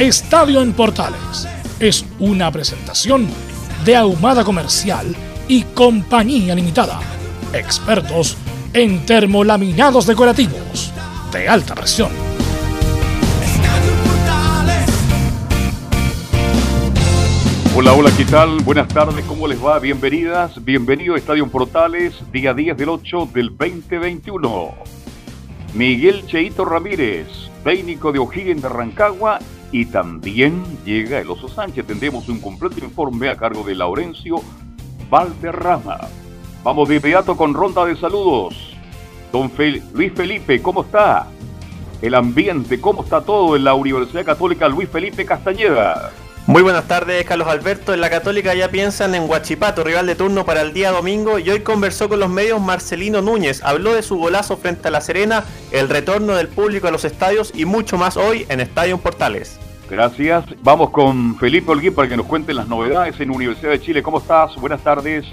Estadio en Portales es una presentación de Ahumada Comercial y Compañía Limitada. Expertos en termolaminados decorativos de alta presión. Hola, hola, ¿qué tal? Buenas tardes, ¿cómo les va? Bienvenidas, bienvenido a Estadio Portales, día 10 del 8 del 2021. Miguel Cheito Ramírez, técnico de O'Higgins de Rancagua, y también llega el Oso Sánchez. Tendremos un completo informe a cargo de Laurencio Valderrama. Vamos de inmediato con ronda de saludos. Don Luis Felipe, ¿cómo está? El ambiente, ¿cómo está todo en la Universidad Católica Luis Felipe Castañeda? Muy buenas tardes, Carlos Alberto. En la Católica ya piensan en Huachipato, rival de turno para el día domingo, y hoy conversó con los medios Marcelino Núñez. Habló de su golazo frente a La Serena, el retorno del público a los estadios y mucho más hoy en Estadio Portales. Gracias. Vamos con Felipe Olguín para que nos cuente las novedades en Universidad de Chile. ¿Cómo estás? Buenas tardes.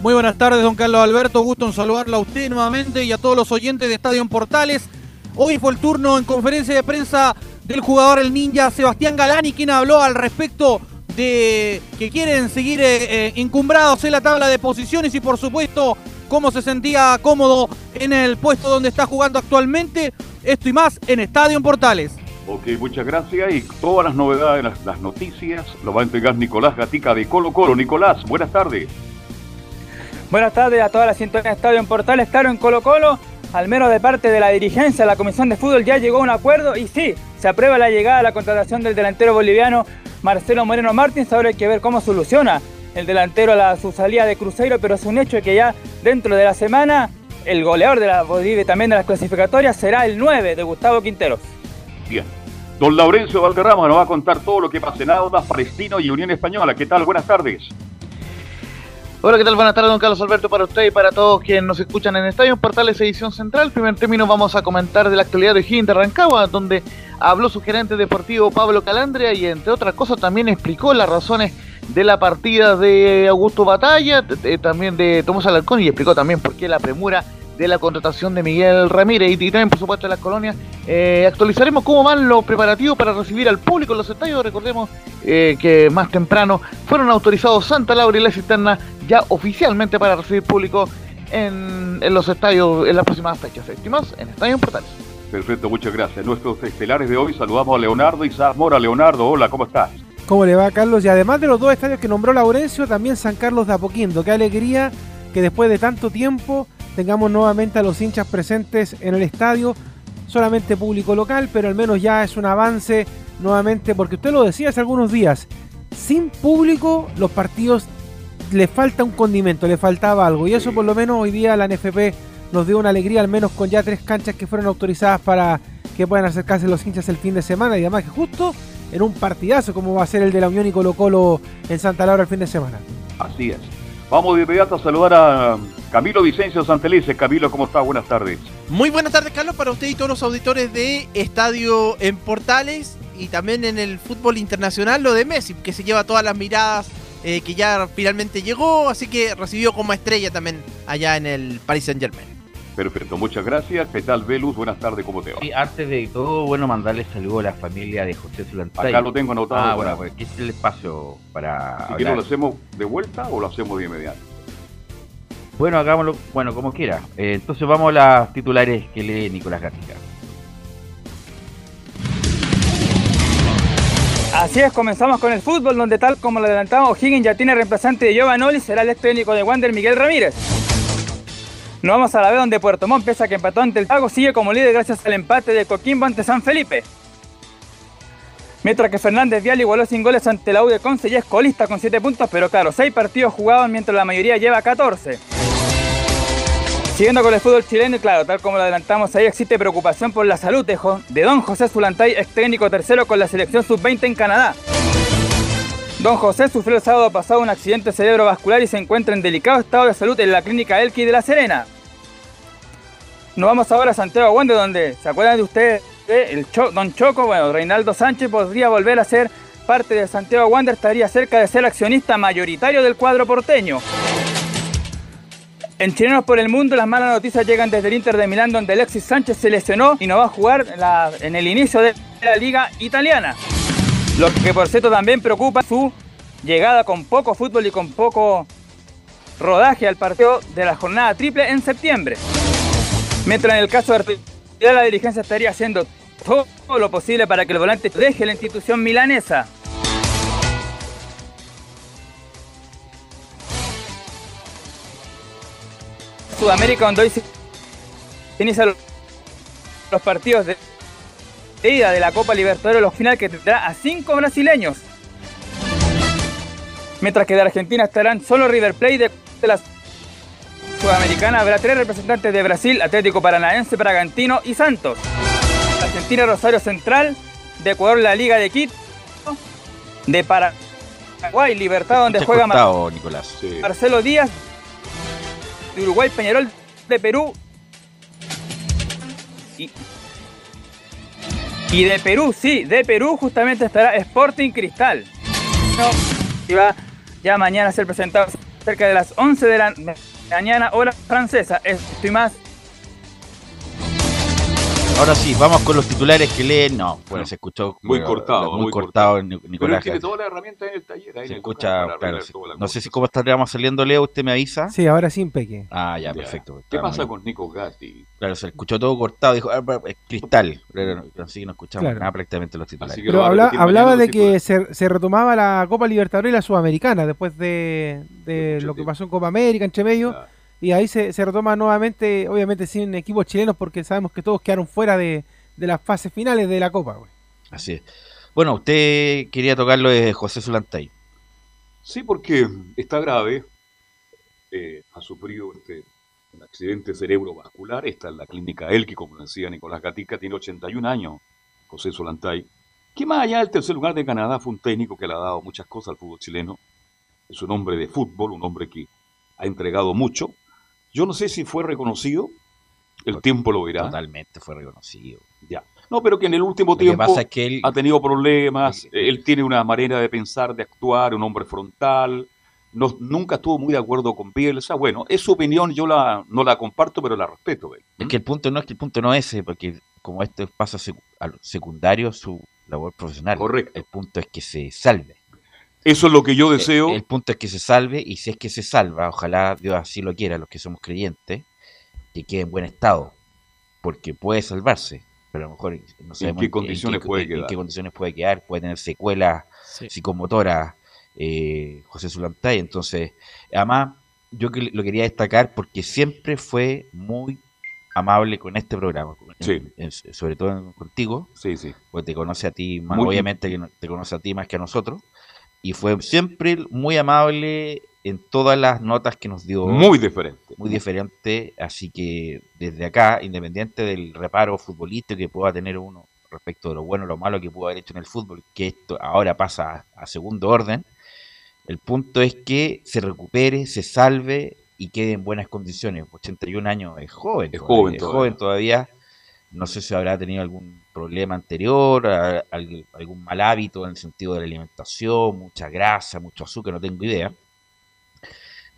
Muy buenas tardes, don Carlos Alberto. Gusto en saludarlo a usted nuevamente y a todos los oyentes de Estadio Portales. Hoy fue el turno en conferencia de prensa del jugador el ninja Sebastián Galani, quien habló al respecto de que quieren seguir eh, eh, encumbrados en la tabla de posiciones y por supuesto cómo se sentía cómodo en el puesto donde está jugando actualmente. Esto y más en Estadio Portales. Ok, muchas gracias. Y todas las novedades, las, las, noticias, lo va a entregar Nicolás Gatica de Colo Colo. Nicolás, buenas tardes. Buenas tardes a toda la sintonía de Estadio en Portales. Claro, en Colo Colo al menos de parte de la dirigencia, la Comisión de Fútbol ya llegó a un acuerdo y sí, se aprueba la llegada a la contratación del delantero boliviano Marcelo Moreno Martins. Ahora hay que ver cómo soluciona el delantero la, su salida de Cruzeiro, pero es un hecho que ya dentro de la semana el goleador de la Bolivia también de las clasificatorias será el 9 de Gustavo Quinteros. Bien. Don Laurencio Valderrama nos va a contar todo lo que pasa en Audas, Palestino y Unión Española. ¿Qué tal? Buenas tardes. Hola, ¿qué tal? Buenas tardes, don Carlos Alberto, para usted y para todos quienes nos escuchan en Estadio Portales Edición Central. Primer término vamos a comentar de la actualidad de Higgins de Rancagua, donde habló su gerente deportivo Pablo Calandria y entre otras cosas también explicó las razones de la partida de Augusto Batalla, también de Tomás Alarcón y explicó también por qué la premura de la contratación de Miguel Ramírez y, también por supuesto de las colonias. Eh, actualizaremos cómo van los preparativos para recibir al público en los estadios. Recordemos eh, que más temprano fueron autorizados Santa Laura y la Cisterna ya oficialmente para recibir público en, los estadios en las próximas fechas. Estimados, en Estadio Portales. Perfecto, muchas gracias. Nuestros estelares de hoy saludamos a Leonardo y Mora. Leonardo, hola, ¿cómo estás? ¿Cómo le va, Carlos? Y además de los dos estadios que nombró Laurencio, también San Carlos de Apoquindo. Qué alegría que después de tanto tiempo tengamos nuevamente a los hinchas presentes en el estadio, solamente público local, pero al menos ya es un avance nuevamente, porque usted lo decía hace algunos días, sin público los partidos le falta un condimento, le faltaba algo, y eso por lo menos hoy día la NFP nos dio una alegría, al menos con ya tres canchas que fueron autorizadas para que puedan acercarse los hinchas el fin de semana, y además que justo en un partidazo como va a ser el de la Unión y Colo Colo en Santa Laura el fin de semana. Así es. Vamos de inmediato a saludar a Camilo Vicencio Santelice. Camilo, ¿cómo está? Buenas tardes. Muy buenas tardes, Carlos, para usted y todos los auditores de Estadio en Portales y también en el fútbol internacional, lo de Messi, que se lleva todas las miradas, eh, que ya finalmente llegó, así que recibió como estrella también allá en el Paris Saint Germain. Perfecto, muchas gracias. ¿Qué tal, Velus? Buenas tardes, ¿cómo te va? Sí, antes de todo, bueno, mandarle saludo a la familia de José Zulantay. Acá lo tengo anotado. Ah, bueno, pues aquí está el espacio para. Si ¿lo hacemos de vuelta o lo hacemos de inmediato? Bueno, hagámoslo, bueno, como quiera. Eh, entonces vamos a las titulares que lee Nicolás Gatica. Así es, comenzamos con el fútbol, donde tal como lo adelantamos, Higgins ya tiene reemplazante de Giovanoli, será el ex técnico de Wander Miguel Ramírez. Nos vamos a la B donde Puerto Montt, pese a que empató ante el Pago, sigue como líder gracias al empate de Coquimbo ante San Felipe. Mientras que Fernández Vial igualó sin goles ante la U de Conce y es colista con 7 puntos, pero claro, 6 partidos jugados mientras la mayoría lleva 14. Siguiendo con el fútbol chileno, y claro, tal como lo adelantamos, ahí existe preocupación por la salud de, don José Zulantay, ex técnico tercero con la selección sub-20 en Canadá. Don José sufrió el sábado pasado un accidente cerebrovascular y se encuentra en delicado estado de salud en la clínica Elqui de La Serena. Nos vamos ahora a Santiago Wander, donde, ¿se acuerdan de ustedes? El Don Choco, bueno, Reinaldo Sánchez podría volver a ser parte de Santiago Wander, estaría cerca de ser accionista mayoritario del cuadro porteño. En Chilenos por el Mundo, las malas noticias llegan desde el Inter de Milán, donde Alexis Sánchez se lesionó y no va a jugar en, el inicio de la liga italiana. Lo que por cierto también preocupa su llegada con poco fútbol y con poco rodaje al partido de la jornada triple en septiembre. Mientras en el caso de la dirigencia estaría haciendo todo lo posible para que el volante deje la institución milanesa. Sudamérica, donde hoy se inician los partidos de ida de la Copa Libertadores, los final que tendrá a cinco brasileños. Mientras que de Argentina estarán solo River Plate de, la Sudamericana habrá tres representantes de Brasil, Atlético Paranaense, Bragantino y Santos. Argentina Rosario Central, de Ecuador la Liga de Quito, de Paraguay Libertad donde juega Marcelo Díaz, Uruguay, Peñarol de Perú. Y, de Perú, sí, de Perú justamente estará Sporting Cristal. y va ya mañana a ser presentado cerca de las 11 de la mañana, hora francesa. Estoy más Ahora sí, vamos con los titulares que leen. No, bueno, se escuchó muy cortado. Muy, cortado, Nicolás. Pero tiene toda la herramienta en el taller. se escucha, claro, No sé si cómo estaríamos saliendo, Leo, usted me avisa. Sí, ahora sí, Peque. Ah, ya, perfecto. ¿Qué pasa con Nico Gatti? Claro, se escuchó todo cortado, dijo, ah, es cristal. Así que no escuchamos nada prácticamente los titulares. Pero hablaba de que se, se, retomaba la Copa Libertadores y la Sudamericana después de, de lo que pasó en Copa América, entre medio y ahí se, se, retoma nuevamente, obviamente sin equipos chilenos, porque sabemos que todos quedaron fuera de, las fases finales de la Copa. Así es. Bueno, usted quería tocarlo de José Zulantay. Sí, porque está grave. Eh, ha sufrido este, un accidente cerebrovascular. Está en la clínica Elqui, como decía Nicolás Gatica. Tiene 81 años, José Zulantay. Que más allá del tercer lugar de Canadá, fue un técnico que le ha dado muchas cosas al fútbol chileno. Es un hombre de fútbol, un hombre que ha entregado mucho yo no sé si fue reconocido, el tiempo lo verá. Totalmente fue reconocido. Ya. No, pero que en el último tiempo ha tenido problemas, él tiene una manera de pensar, de actuar, un hombre frontal, no, nunca estuvo muy de acuerdo con Bielsa. Bueno, es su opinión, yo la, no la comparto, pero la respeto. Es que el punto no es que el punto no es ese, porque como esto pasa a secundario su labor profesional. Correcto. El punto es que se salve. Eso es lo que yo deseo. El, punto es que se salve y si es que se salva, ojalá Dios así lo quiera, los que somos creyentes, que quede en buen estado, porque puede salvarse, pero a lo mejor no sabemos en qué condiciones, puede, quedar. En qué condiciones puede quedar, puede tener secuelas psicomotoras eh, José Zulantay, entonces, además, yo que lo quería destacar porque siempre fue muy amable con este programa, sobre todo contigo, sí, sí. porque te conoce a ti, más, obviamente que te conoce a ti más que a nosotros, y fue siempre muy amable en todas las notas que nos dio. Muy diferente. Muy diferente, así que desde acá, independiente del reparo futbolístico que pueda tener uno respecto de lo bueno o lo malo que pudo haber hecho en el fútbol, que esto ahora pasa a, segundo orden, el punto es que se recupere, se salve y quede en buenas condiciones. 81 años es joven. Es joven Es joven todavía. No sé si habrá tenido algún problema anterior, algún mal hábito en el sentido de la alimentación, mucha grasa, mucho azúcar, no tengo idea.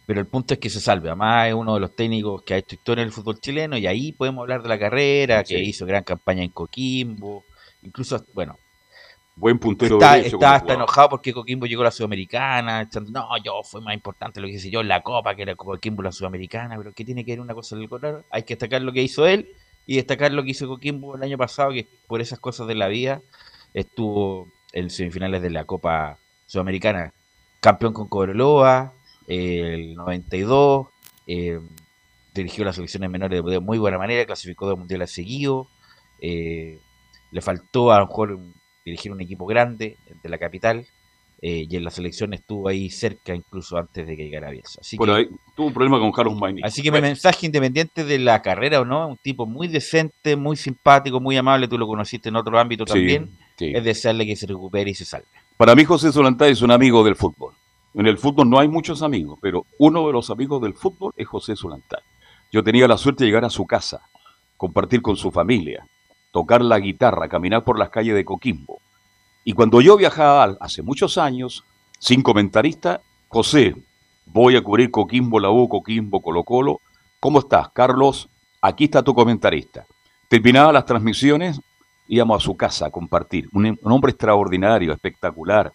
Pero el punto es que se salve. Además es uno de los técnicos que ha hecho historia en el fútbol chileno y ahí podemos hablar de la carrera, que hizo gran campaña en Coquimbo. Incluso, bueno, Buen puntero está, está, está enojado porque Coquimbo llegó a la Sudamericana, no, yo fue más importante lo que hice yo en la Copa, que era Coquimbo la Sudamericana, pero ¿qué tiene que ver una cosa con el otro? Hay que destacar lo que hizo él y destacar lo que hizo Coquimbo el año pasado, que por esas cosas de la vida estuvo en semifinales de la Copa Sudamericana. Campeón con Cobreloa, el 92, eh, dirigió las selecciones menores de muy buena manera, clasificó dos mundiales seguidos. Eh, le faltó a lo mejor dirigir un equipo grande de la capital. Eh, y en la selección estuvo ahí cerca incluso antes de que llegara Bielsa. Así bueno, que, ahí tuvo un problema con Carlos Maini. Así que mi mensaje independiente de la carrera o no, un tipo muy decente, muy simpático, muy amable, tú lo conociste en otro ámbito Sí, también, sí. es desearle que se recupere y se salve. Para mí José Solantay es un amigo del fútbol. En el fútbol no hay muchos amigos, pero uno de los amigos del fútbol es José Solantay. Yo tenía la suerte de llegar a su casa, compartir con su familia, tocar la guitarra, caminar por las calles de Coquimbo. Y cuando yo viajaba hace muchos años, sin comentarista, José, voy a cubrir Coquimbo, la U, Coquimbo, Colo Colo. ¿Cómo estás, Carlos? Aquí está tu comentarista. Terminaba las transmisiones, íbamos a su casa a compartir. Un, un hombre extraordinario, espectacular,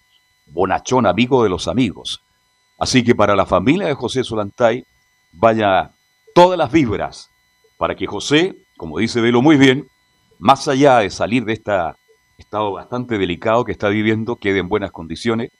bonachón, amigo de los amigos. Así que para la familia de José Solantay, vaya todas las vibras para que José, como dice Velo muy bien, más allá de salir de este estado bastante delicado que está viviendo, quede en buenas condiciones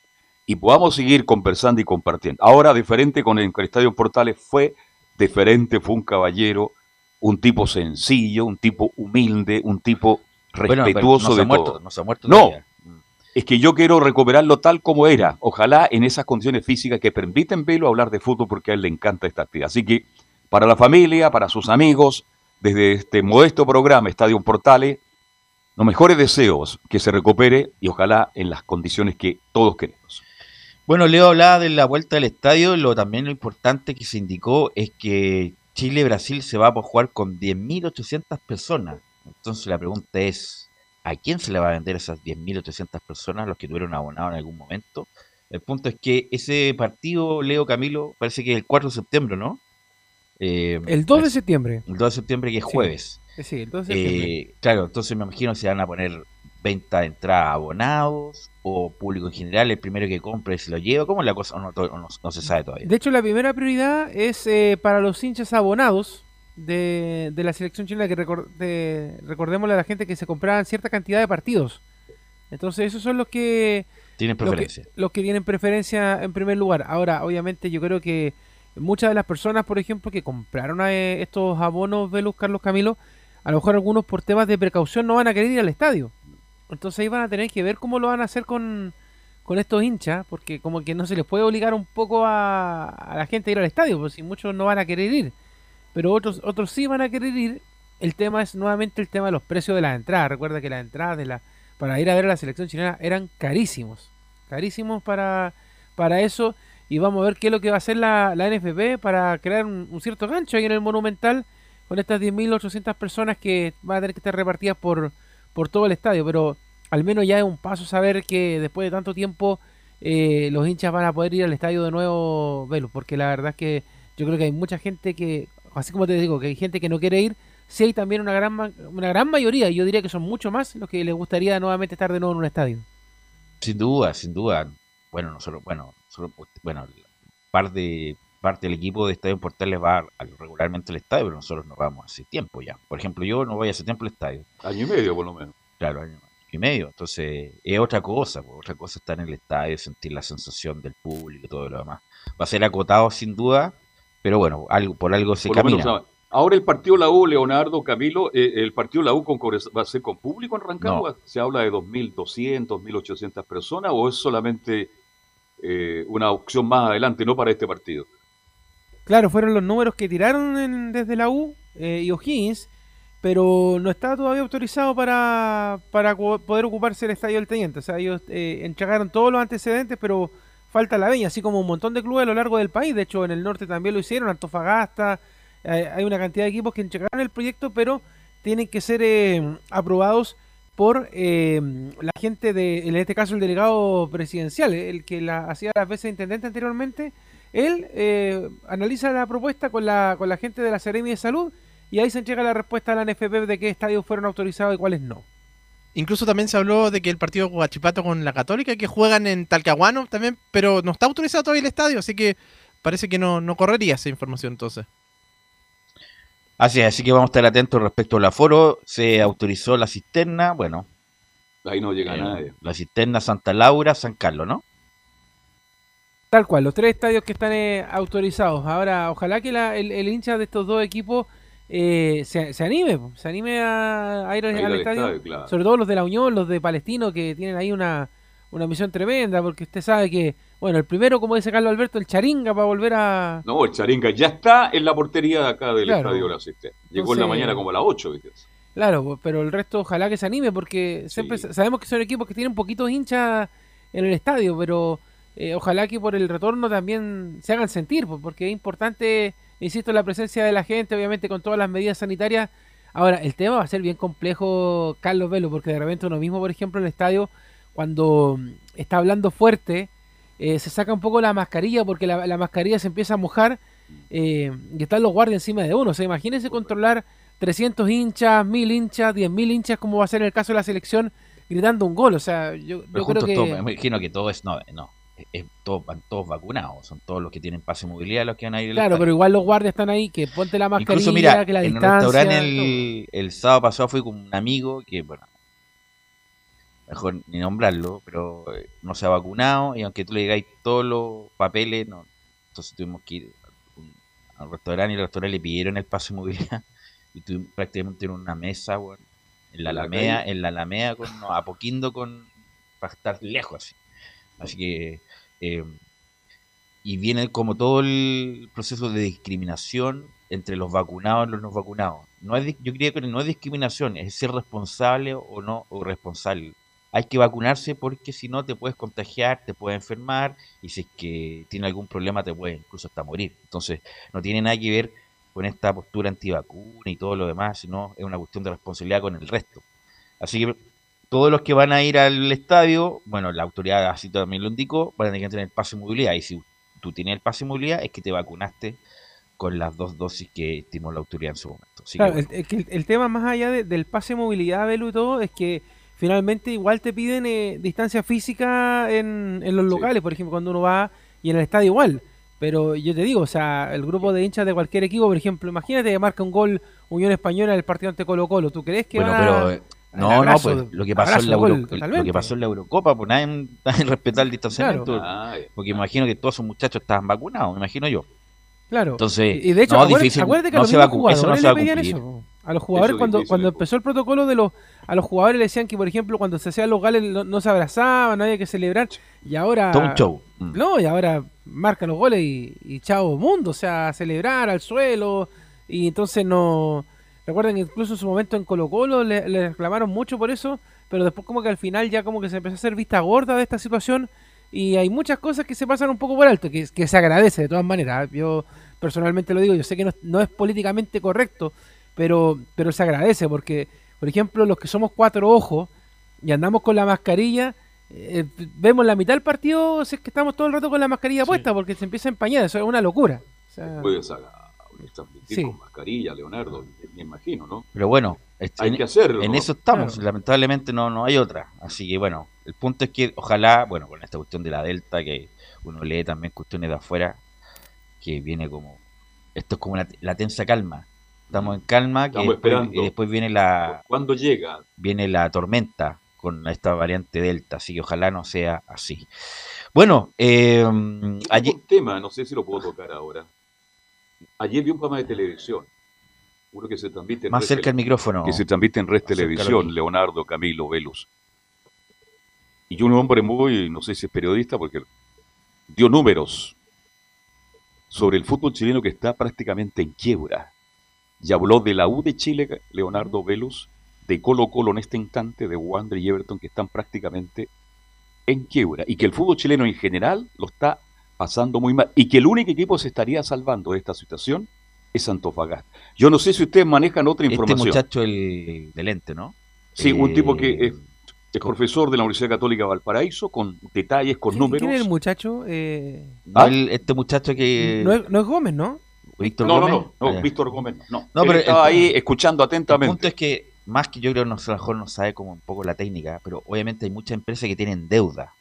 y podamos seguir conversando y compartiendo. Ahora, diferente con el, Estadio Portales, fue diferente, fue un caballero, un tipo sencillo, un tipo humilde, un tipo Bueno, respetuoso no se de ha muerto, todo. no se ha muerto No. todavía. Mm. Es que yo quiero recuperarlo tal como era. Ojalá en esas condiciones físicas que permiten verlo hablar de fútbol porque a él le encanta esta actividad. Así que para la familia, para sus amigos, desde este modesto programa Estadio Portales, los mejores deseos que se recupere y ojalá en las condiciones que todos queremos. Bueno, Leo hablaba de la vuelta al estadio, lo también lo importante que se indicó es que Chile-Brasil se va a jugar con 10.800 personas. Entonces la pregunta es, ¿a quién se le va a vender esas 10.800 personas, los que tuvieron abonado en algún momento? El punto es que ese partido, Leo Camilo, parece que es el 4 de septiembre, ¿no? Eh, El 2 de septiembre. el 2 de septiembre que es jueves. Sí, el 2 de septiembre. Eh, claro, entonces me imagino que se van a poner venta de entrada a abonados o público en general, el primero que compre se lo lleva. ¿Cómo es la cosa? No, no- no se sabe todavía. De hecho, la primera prioridad es eh, para los hinchas abonados de, de la selección chilena, que recor- de- recordémosle a la gente que se compraban cierta cantidad de partidos. Entonces, esos son los que, Tienen los que, preferencia. los que tienen preferencia en primer lugar. Ahora, obviamente, yo creo que muchas de las personas, por ejemplo, que compraron eh, estos abonos Velus Carlos Camilo, a lo mejor algunos por temas de precaución no van a querer ir al estadio. Entonces ahí van a tener que ver cómo lo van a hacer con, con estos hinchas, porque como que no se les puede obligar un poco a, la gente a ir al estadio, pues si muchos no van a querer ir, pero otros otros sí van a querer ir. El tema es nuevamente el tema de los precios de las entradas. Recuerda que las entradas para ir a ver a la selección chilena eran carísimos, carísimos para para eso y vamos a ver qué es lo que va a hacer la, la NFP para crear un, un cierto gancho ahí en el Monumental con estas 10.800 personas que van a tener que estar repartidas por, por todo el estadio, pero al menos ya es un paso saber que después de tanto tiempo eh, los hinchas van a poder ir al estadio de nuevo, Velo, porque la verdad es que yo creo que hay mucha gente que, así como te digo, que hay gente que no quiere ir, sí hay también una gran, una gran mayoría, yo diría que son mucho más los que les gustaría nuevamente estar de nuevo en un estadio. Sin duda, sin duda. Bueno, nosotros, bueno, nosotros, bueno, parte de parte del equipo de Estadio Portales va regularmente al estadio, pero nosotros no vamos hace tiempo ya. Por ejemplo, yo no voy hace tiempo al estadio. Año y medio por lo menos. Claro, año y medio. Entonces, es otra cosa. pues, Otra cosa estar en el estadio, sentir la sensación del público y todo lo demás. Va a ser acotado sin duda, pero bueno, algo por algo se Por camina. menos, o sea, ahora el partido La U, Leonardo, Camilo, eh, el partido La U con, va a ser con público en Rancagua. ¿Se habla de 2.200, 1.800 personas o es solamente eh, una opción más adelante, no para este partido? Claro, fueron los números que tiraron en- desde la U eh, y O'Higgins, pero no está todavía autorizado para, para poder ocuparse el estadio del Teniente. O sea, ellos eh, entregaron todos los antecedentes, pero falta la veña, así como un montón de clubes a lo largo del país. De hecho, en el norte también lo hicieron, Antofagasta. hay una cantidad de equipos que entregaron el proyecto, pero tienen que ser eh, aprobados por eh, la gente de, en este caso el delegado presidencial, el que la, hacía las veces intendente anteriormente, él eh, analiza la propuesta con la, con la gente de la Seremi de Salud y ahí se entrega la respuesta a la NFP de qué estadios fueron autorizados y cuáles no. Incluso también se habló de que el partido Guachipato con la Católica, que juegan en Talcahuano también, pero no está autorizado todavía el estadio, así que parece que no, no correría esa información entonces. Así es, así que vamos a estar atentos respecto al aforo. Se autorizó la cisterna, bueno, Ahí no llega eh, nadie. La Cisterna, Santa Laura, San Carlos, ¿no? Tal cual, los tres estadios que están eh, autorizados. Ahora, ojalá que la- el, el hincha de estos dos equipos eh, se, se anime, se anime a, a ir, A ir al al estadio. estadio, claro. Sobre todo los de la Unión, los de Palestino, que tienen ahí una, una misión tremenda, porque usted sabe que, bueno, el primero, como dice Carlos Alberto, el charinga para volver a... No, el Charinga ya está en la portería de acá del Claro. estadio de la Cisterna. Llegó en la mañana como a las 8, ¿viste? Claro, pero el resto ojalá que se anime, porque siempre Sí. sabemos que son equipos que tienen poquitos hinchas en el estadio, pero eh, ojalá que por el retorno también se hagan sentir, po, porque es importante, insisto, la presencia de la gente, obviamente con todas las medidas sanitarias. Ahora, el tema va a ser bien complejo, Carlos Velo, porque de repente uno mismo, por ejemplo, en el estadio, cuando mm, está hablando fuerte, eh, se saca un poco la mascarilla, porque la, la mascarilla se empieza a mojar eh, y están los guardias encima de uno. O sea, imagínense controlar 300 hinchas, 1000 hinchas, 10.000 hinchas, como va a ser en el caso de la selección, gritando un gol. O sea, yo, yo creo que... me imagino que todo es, no, no, es, todos, van todos vacunados, son todos los que tienen pase de movilidad los que van a ir al Claro, pero igual los guardias están ahí, que ponte la mascarilla, Incluso, mira, que la en un distancia... restaurante el, el sábado pasado fui con un amigo que, bueno, mejor ni nombrarlo, pero eh, no se ha vacunado y aunque tú le digáis todos los papeles, no. Entonces tuvimos que ir a un- a un restaurante y el restaurante le pidieron el pase de movilidad y tuvimos prácticamente en una mesa, bueno, en la Alameda, en la Alameda, con, no, apoquindo con, para estar lejos así. Así que, eh, y viene como todo el proceso de discriminación entre los vacunados y los no vacunados. No dis- yo creo que no es discriminación, es ser responsable o no o responsable. Hay que vacunarse porque si no te puedes contagiar, te puedes enfermar y si es que tiene algún problema te puede incluso hasta morir. Entonces, no tiene nada que ver con esta postura antivacuna y todo lo demás, sino es una cuestión de responsabilidad con el resto. Así que todos los que van a ir al estadio, bueno, la autoridad así también lo indicó, van a tener que tener pase de movilidad. Y si tú tienes el pase de movilidad, es que te vacunaste con las dos dosis que estimó la autoridad en su momento. Así que, Claro, bueno, el, el- que el- el tema más allá de- del pase de movilidad, Belu y todo, es que finalmente igual te piden eh, distancia física en, en los Sí. locales, por ejemplo, cuando uno va y en el estadio igual. Pero yo te digo, o sea, el grupo de hinchas de cualquier equipo, por ejemplo, imagínate que marca un gol Unión Española en el partido ante Colo Colo. ¿Tú crees que bueno, van a- pero eh, no, no, pues lo que pasó en la gol lo que pasó en la Eurocopa, pues nadie, nadie respeta el distanciamiento. Ah. Porque imagino que todos esos muchachos estaban vacunados, me imagino yo. Claro. Entonces, y de hecho, no, acuérdate, difícil, acuérdate que no a los se cu- eso no jugadores se va a le pedían cumplir. eso. A los jugadores cuando, cuando de empezó el protocolo de los a los jugadores le decían que por ejemplo cuando se hacían los goles no, no se abrazaban, no había que celebrar y ahora Todo un show. Mm. no, y ahora marcan los goles y, y chao mundo, o sea, celebrar al suelo y entonces no recuerden que incluso en su momento en Colo Colo le, le reclamaron mucho por eso, pero después como que al final ya como que se empezó a hacer vista gorda de esta situación y hay muchas cosas que se pasan un poco por alto, que, que se agradece de todas maneras. Yo personalmente lo digo, yo sé que no, no es políticamente correcto, pero, pero se agradece porque, por ejemplo, los que somos cuatro ojos y andamos con la mascarilla, eh, vemos la mitad del partido si es que estamos todo el rato con la mascarilla Sí. puesta porque se empieza a empañar, eso es una locura. O sea, Sí. con mascarilla, Leonardo, me imagino, ¿no? Pero bueno, este, Hay en, que hacerlo. en ¿no? eso estamos. Claro. Lamentablemente no, no hay otra. Así que bueno, el punto es que ojalá, bueno, con esta cuestión de la Delta, que uno lee también cuestiones de afuera, que viene como, esto es como la, la tensa calma. Estamos en calma, que Estamos después, esperando. y después viene la, ¿Cuándo llega? viene la tormenta con esta variante Delta, así que ojalá no sea así. Bueno, eh, allí, Un tema, no sé si lo puedo tocar ahora. Ayer vi un programa de televisión, uno que se transmite en más Red cerca el micrófono. que se transmite en Red Televisión. Leonardo Camilo Velus. Y un hombre muy, no sé si es periodista, porque dio números sobre el fútbol chileno que está prácticamente en quiebra. Y habló de la U de Chile, Leonardo Velus, de Colo Colo en este instante, de Wander y Everton, que están prácticamente en quiebra. Y que el fútbol chileno en general lo está pasando muy mal. Y que el único equipo que se estaría salvando de esta situación es Antofagasta. Yo no sé si ustedes manejan otra Este información. muchacho el del ente, ¿no? Sí, un tipo que Eh, es, es profesor de la Universidad Católica de Valparaíso, con detalles, con ¿quién- números. ¿Quién es el muchacho? Eh, ¿Ah? el- este muchacho que... no, es, no es Gómez, ¿no? Víctor No, no, Gómez. no, no, Ah. Víctor Gómez, no. No, Él pero estaba el- ahí escuchando El atentamente. punto es que, más que yo creo, no, a lo mejor no sabe como un poco la técnica, pero obviamente hay muchas empresas que tienen deuda.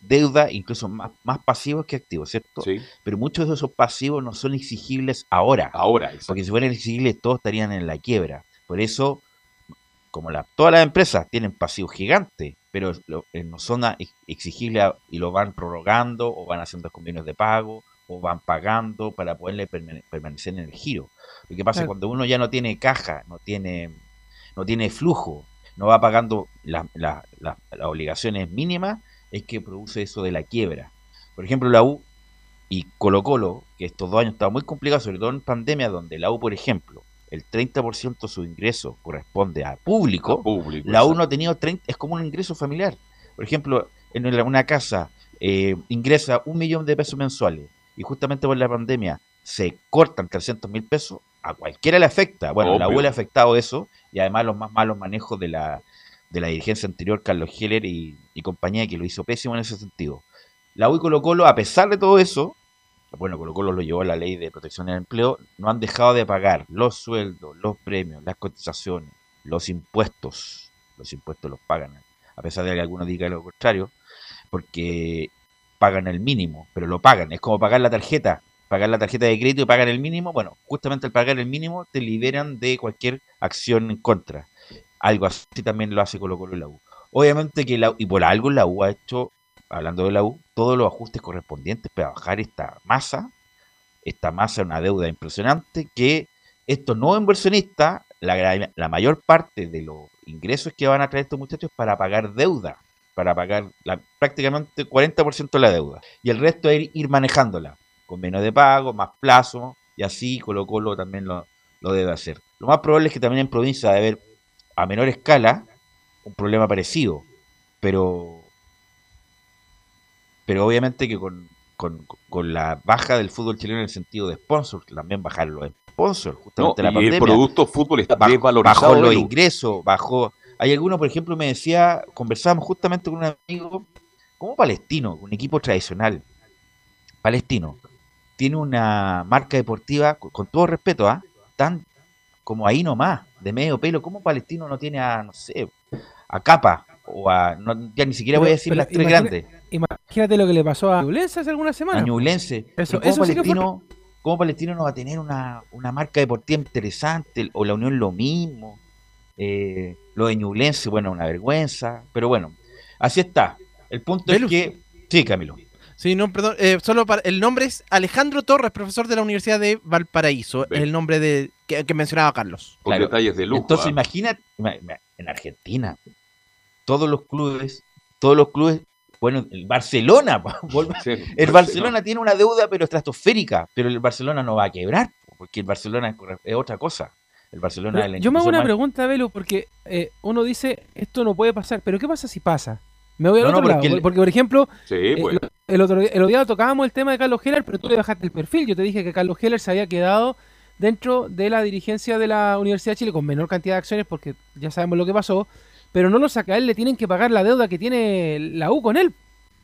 Deuda incluso más, más pasivos que activos, ¿cierto? Sí, Pero muchos de esos pasivos no son exigibles ahora. ahora. exacto. Porque si fueran exigibles, todos estarían en la quiebra. Por eso, como la, todas las empresas tienen pasivos gigantes, pero lo- eh, no son exigibles y lo van prorrogando o van haciendo convenios de pago o van pagando para poderle permane- permanecer en el giro. Lo que pasa es cuando uno ya no tiene caja, no tiene, no tiene flujo, no va pagando la- la- la- las obligaciones mínimas, es que produce eso de la quiebra. Por ejemplo, la U y Colo Colo, que estos dos años estaban muy complicados, sobre todo en pandemia, donde la U, por ejemplo, el 30% de su ingreso corresponde a público, Público. la U no ha tenido 30, es como un ingreso familiar. Por ejemplo, en una casa eh, ingresa un millón de pesos mensuales y justamente por la pandemia se cortan 300 mil pesos, a cualquiera le afecta. Bueno, la U le ha afectado eso y además los más malos manejos de la, de la dirigencia anterior, Carlos Heller y, compañía, que lo hizo pésimo en ese sentido. La U Colo Colo, a pesar de todo eso, bueno, Colo Colo lo llevó a la ley de protección del empleo, no han dejado de pagar los sueldos, los premios, las cotizaciones, los impuestos. Los impuestos los pagan, a pesar de que algunos digan lo contrario, porque pagan el mínimo, pero lo pagan. Es como pagar la tarjeta, pagar la tarjeta de crédito y pagar el mínimo. Bueno, justamente al pagar el mínimo te liberan de cualquier acción en contra. Algo así también lo hace Colo Colo y la U. Obviamente que la U, y por algo la U ha hecho, hablando de la U, todos los ajustes correspondientes para bajar esta masa. Esta masa es una deuda impresionante que estos nuevos inversionistas, la, la mayor parte de los ingresos que van a traer estos muchachos es para pagar deuda, para pagar la, prácticamente 40% de la deuda. Y el resto es ir, ir manejándola, con menos de pago, más plazo, y así Colo Colo también lo, lo debe hacer. Lo más probable es que también en provincia debe haber a menor escala un problema parecido, pero pero obviamente que con, con, con la baja del fútbol chileno en el sentido de sponsors, también bajaron los sponsors, No, justamente la y pandemia el producto fútbol está bajó, desvalorizado. bajó los ingresos, bajó. Hay alguno, por ejemplo, me decía, conversábamos justamente con un amigo, como Palestino, un equipo tradicional, Palestino, tiene una marca deportiva, con, todo respeto, ¿ah? tan como ahí nomás, de medio pelo, ¿cómo Palestino no tiene a, no sé, a Capa? O a, no, ya ni siquiera Pero- voy a decir las tres grandes, Imagínate lo que le pasó a Ñublense hace algunas a semanas. Ñublense. Eso- Pero ¿cómo eso sí Palestino, cómo Palestino no va a tener una, una marca deportiva interesante? O la Unión lo mismo. Eh, lo de Ñublense, bueno, una vergüenza. Pero bueno, así está. El punto Velus. es que... Sí, Camilo. Sí, no, perdón. eh, solo para, el nombre es Alejandro Torres, profesor de la Universidad de Valparaíso. Ve. Es el nombre de que, que mencionaba Carlos. Con Claro. detalles de lujo. Entonces ¿ah? imagínate, ima- ima- en Argentina, todos los clubes, todos los clubes, bueno, el Barcelona, Sí, el Barcelona tiene una deuda pero estratosférica, pero el Barcelona no va a quebrar, porque el Barcelona es, otra cosa. El Barcelona Pero yo me hago una pregunta, Velo, porque eh, uno dice, esto no puede pasar, pero ¿qué pasa si pasa? Me voy al No, no, otro lado, porque el- porque por ejemplo, Sí, eh, pues. lo- el otro, día- el otro día tocábamos el tema de Carlos Heller, pero tú le bajaste el perfil. Yo te dije que Carlos Heller se había quedado dentro de la dirigencia de la Universidad de Chile con menor cantidad de acciones, porque ya sabemos lo que pasó, pero no lo saca a él, le tienen que pagar la deuda que tiene la U con él.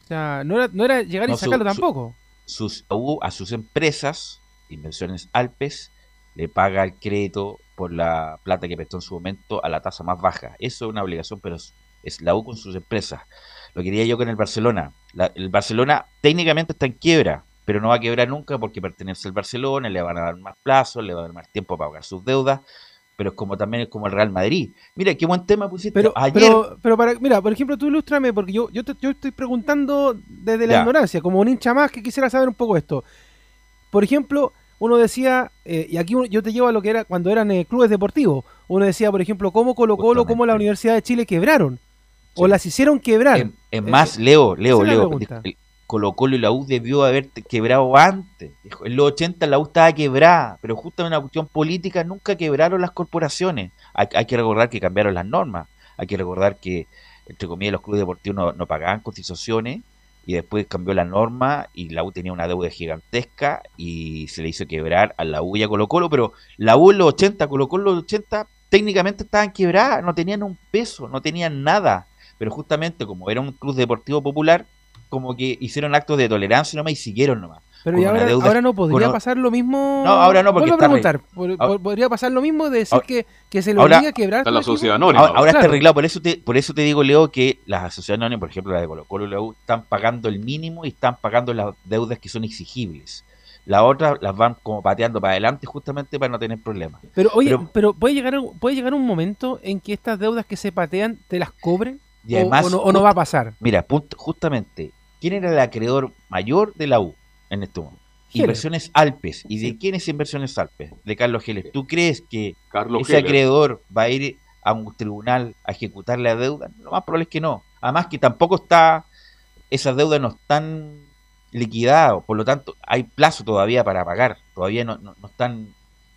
O sea, no era, no era llegar y No, sacarlo su- tampoco. sus, u- a sus empresas, Inversiones Alpes, le paga el crédito por la plata que prestó en su momento a la tasa más baja. Eso es una obligación, pero es, es la U con sus empresas. Lo quería yo con el Barcelona. La- el Barcelona técnicamente está en quiebra, pero no va a quebrar nunca porque pertenece al Barcelona, le van a dar más plazos, le van a dar más tiempo para pagar sus deudas, pero es como también es como el Real Madrid. Mira, qué buen tema pusiste. Pero, Ayer, pero, pero para, mira, por ejemplo, tú ilústrame, porque yo, yo, te- yo estoy preguntando desde la Ya. ignorancia, como un hincha más que quisiera saber un poco esto. Por ejemplo, uno decía, eh, y aquí uno- yo te llevo a lo que era cuando eran eh, clubes deportivos, uno decía, por ejemplo, cómo Colo Colo, cómo la. Universidad de Chile quebraron, o las hicieron quebrar. En, en más, Leo, Leo, es Leo, Colo Colo y la U debió haber quebrado antes. En los 80 la U estaba quebrada, pero justo en una cuestión política nunca quebraron las corporaciones. Hay, que recordar que cambiaron las normas. Hay que recordar que, entre comillas, los clubes deportivos no, no pagaban cotizaciones y después cambió la norma y la U tenía una deuda gigantesca y se le hizo quebrar a la U y a Colo Colo, pero la U en los 80, Colo Colo en los 80 técnicamente estaban quebradas, no tenían un peso, no tenían nada pero justamente como era un club deportivo popular, como que hicieron actos de tolerancia nomás y siguieron nomás. pero con y una ahora, deuda- ahora no podría con- pasar lo mismo. No, ahora no, porque Vuelvo a está re- preguntar, ¿pod- Ahora- podría pasar lo mismo de decir Ahora- que, que se le ahora- obliga a quebrar. Está la sociedad anónima. Ahora, ahora está arreglado, por eso te, por eso te digo, Leo, que las asociaciones anónimas, por ejemplo, la de Colo Colo y la U, están pagando el mínimo y están pagando las deudas que son exigibles. las otras las van como pateando para adelante justamente para no tener problemas. Pero oye, Pero- pero, puede llegar un- puede llegar un momento en que estas deudas que se patean te las cobren Y o- además, o, no, o no va a pasar. Mira, punto- justamente, ¿quién era el acreedor mayor de la U en este momento? Inversiones Alpes. ¿Y de quién es Inversiones Alpes? De Carlos Geles. ¿Tú crees que Carlos ese Heller. acreedor va a ir a un tribunal a ejecutar la deuda? Lo más probable es que no. Además que tampoco está, esas deudas no están liquidadas, por lo tanto hay plazo todavía para pagar, todavía no, no- no están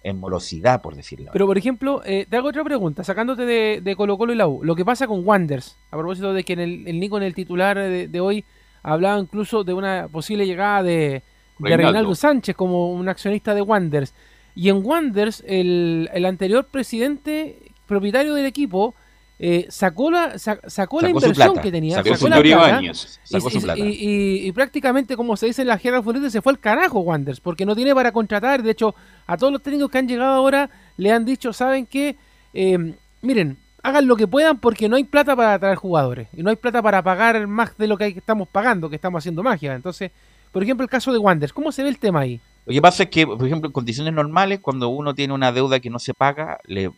en morosidad, por decirlo. Pero por ejemplo, eh, te hago otra pregunta, sacándote de, de Colo Colo y la U. Lo que pasa con Wanders, a propósito de que en el, el Nico en el titular de, de hoy hablaba incluso de una posible llegada de, de Reinaldo. Sánchez como un accionista de Wanders. Y en Wanders, el, el anterior presidente propietario del equipo eh, sacó la, sa- sacó la Sacó inversión plata, que tenía. sacó su la plata, Ibáñez. y, Sacó su y- plata. y- y- y prácticamente, como se dice en la jerga futbolista, se fue al carajo Wanders, porque no tiene para contratar. De hecho, a todos los técnicos que han llegado ahora le han dicho, ¿saben qué? Eh, miren, hagan lo que puedan porque no hay plata para traer jugadores. Y no hay plata para pagar más de lo que estamos pagando, que estamos haciendo magia. Entonces, por ejemplo, el caso de Wanders, ¿cómo se ve el tema ahí? Lo que pasa es que, por ejemplo, en condiciones normales, cuando uno tiene una deuda que no se paga, le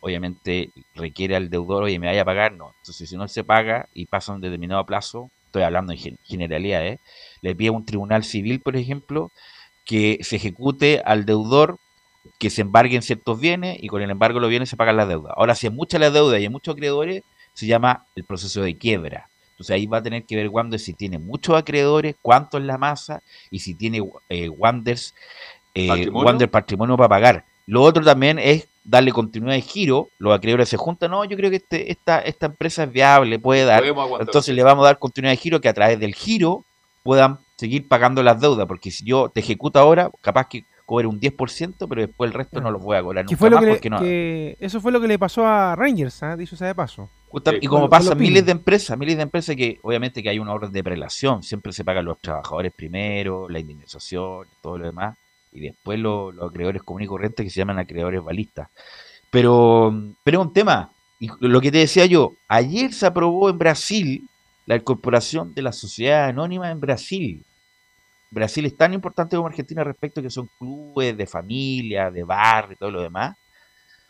obviamente requiere al deudor, oye, me vaya a pagar, no. Entonces, si no se paga y pasa un determinado plazo, estoy hablando en gen- generalidades, le pide a un tribunal civil, por ejemplo, que se ejecute al deudor que se embarguen ciertos bienes y con el embargo de los bienes se pagan las deudas. Ahora, si es mucha la deuda y hay muchos acreedores, se llama el proceso de quiebra. Entonces ahí va a tener que ver Wander si tiene muchos acreedores, cuánto es la masa y si tiene eh, Wanders, eh, ¿Patrimonio? Wander patrimonio para pagar. Lo otro también es darle continuidad de giro. Los acreedores se juntan. No, yo creo que este, esta, esta empresa es viable, puede dar. Entonces le vamos a dar continuidad de giro que a través del giro puedan seguir pagando las deudas. Porque si yo te ejecuto ahora, capaz que cobre un 10%, pero después el resto no lo voy a cobrar nunca fue lo más que, le- porque no. que- eso fue lo que le pasó a Rangers, ¿ah? dicho sea de paso. Justa- Sí, y como con pasa los miles de empresas, miles de empresas que obviamente que hay una orden de prelación, siempre se pagan los trabajadores primero, la indemnización, todo lo demás, y después lo- los acreedores comunes y corrientes que se llaman acreedores balistas. Pero, pero es un tema, y lo que te decía yo, ayer se aprobó en Brasil la incorporación de la sociedad anónima en Brasil. Brasil es tan importante como Argentina respecto a que son clubes de familia, de barrio y todo lo demás.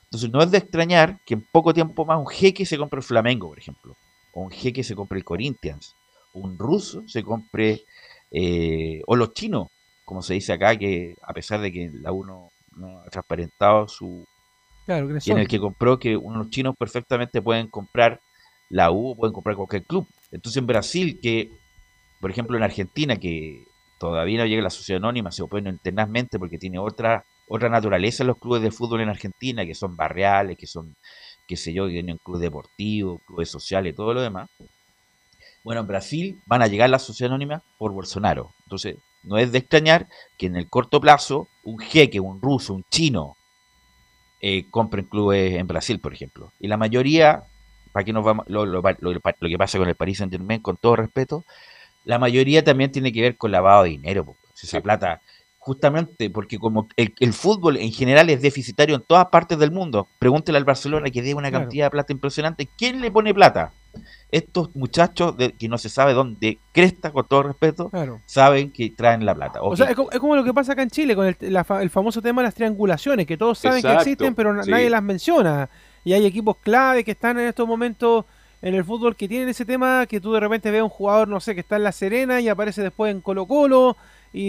Entonces no es de extrañar que en poco tiempo más un jeque se compre el Flamengo, por ejemplo, o un jeque se compre el Corinthians, o un ruso se compre, eh, o los chinos, como se dice acá, que a pesar de que la uno no ha transparentado su, Claro, que y en el que compró que unos chinos perfectamente pueden comprar la U, pueden comprar cualquier club. Entonces en Brasil, que por ejemplo en Argentina, que todavía no llega la sociedad anónima, se opone tenazmente porque tiene otra otra naturaleza los clubes de fútbol en Argentina, que son barriales, que son, qué sé yo, que tienen clubes deportivos, clubes sociales todo lo demás. Bueno, en Brasil van a llegar las sociedades anónimas por Bolsonaro. Entonces, no es de extrañar que en el corto plazo un jeque, un ruso, un chino, eh, compren clubes en Brasil, por ejemplo. Y la mayoría, para que nos vamos, lo, lo- lo- lo que pasa con el Paris Saint Germain, con todo respeto, la mayoría también tiene que ver con lavado de dinero. Si Esa Sí. plata, justamente porque como el, el fútbol en general es deficitario en todas partes del mundo, pregúntele al Barcelona que dé una Claro. cantidad de plata impresionante. ¿Quién le pone plata? Estos muchachos de, que no se sabe dónde cresta, con todo respeto, Claro. saben que traen la plata. O sea, es como, es como lo que pasa acá en Chile con el, la fa- el famoso tema de las triangulaciones, que todos saben Exacto, que existen, pero na- sí. nadie las menciona. Y hay equipos clave que están en estos momentos en el fútbol que tienen ese tema, que tú de repente ves a un jugador, no sé, que está en La Serena y aparece después en Colo Colo, y,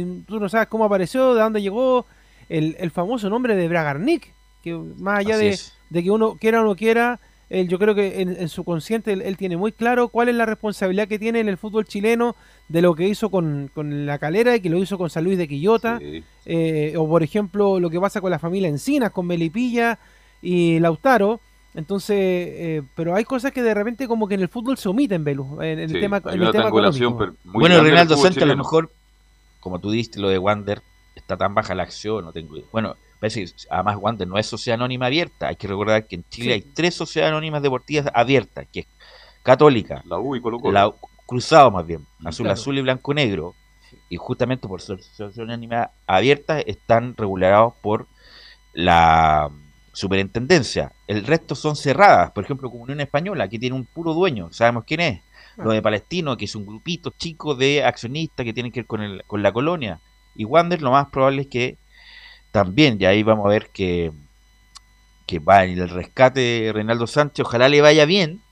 y tú no sabes cómo apareció, de dónde llegó, el, el famoso nombre de Bragarnik, que más allá de, de que uno quiera o no quiera, él, yo creo que en, en su consciente él, él tiene muy claro cuál es la responsabilidad que tiene en el fútbol chileno de lo que hizo con, con la calera y que lo hizo con San Luis de Quillota, Sí. eh, o por ejemplo lo que pasa con la familia Encinas, con Melipilla y Lautaro. Entonces, eh, pero hay cosas que de repente como que en el fútbol se omiten, Belu, en, en Sí, el tema, en el tema económico. pero muy bueno, Reinaldo Sánchez, a lo mejor, como tú diste lo de Wander, está tan baja la acción, no tengo idea. Bueno, parece que además Wander no es sociedad anónima abierta. Hay que recordar que en Chile Sí. hay tres sociedades anónimas deportivas abiertas, que es Católica, La U y Colo Colo. la Cruzado más bien, azul Claro. azul y blanco negro, y justamente por ser sociedad anónima abierta están regulados por la superintendencia. El resto son cerradas, por ejemplo, como Unión Española, que tiene un puro dueño, sabemos quién es. Lo de Palestino, que es un grupito chico de accionistas que tienen que ver con, el, con la colonia. Y Wander lo más probable es que también, y ahí vamos a ver que, que va en el rescate de Reinaldo Sánchez, ojalá le vaya bien,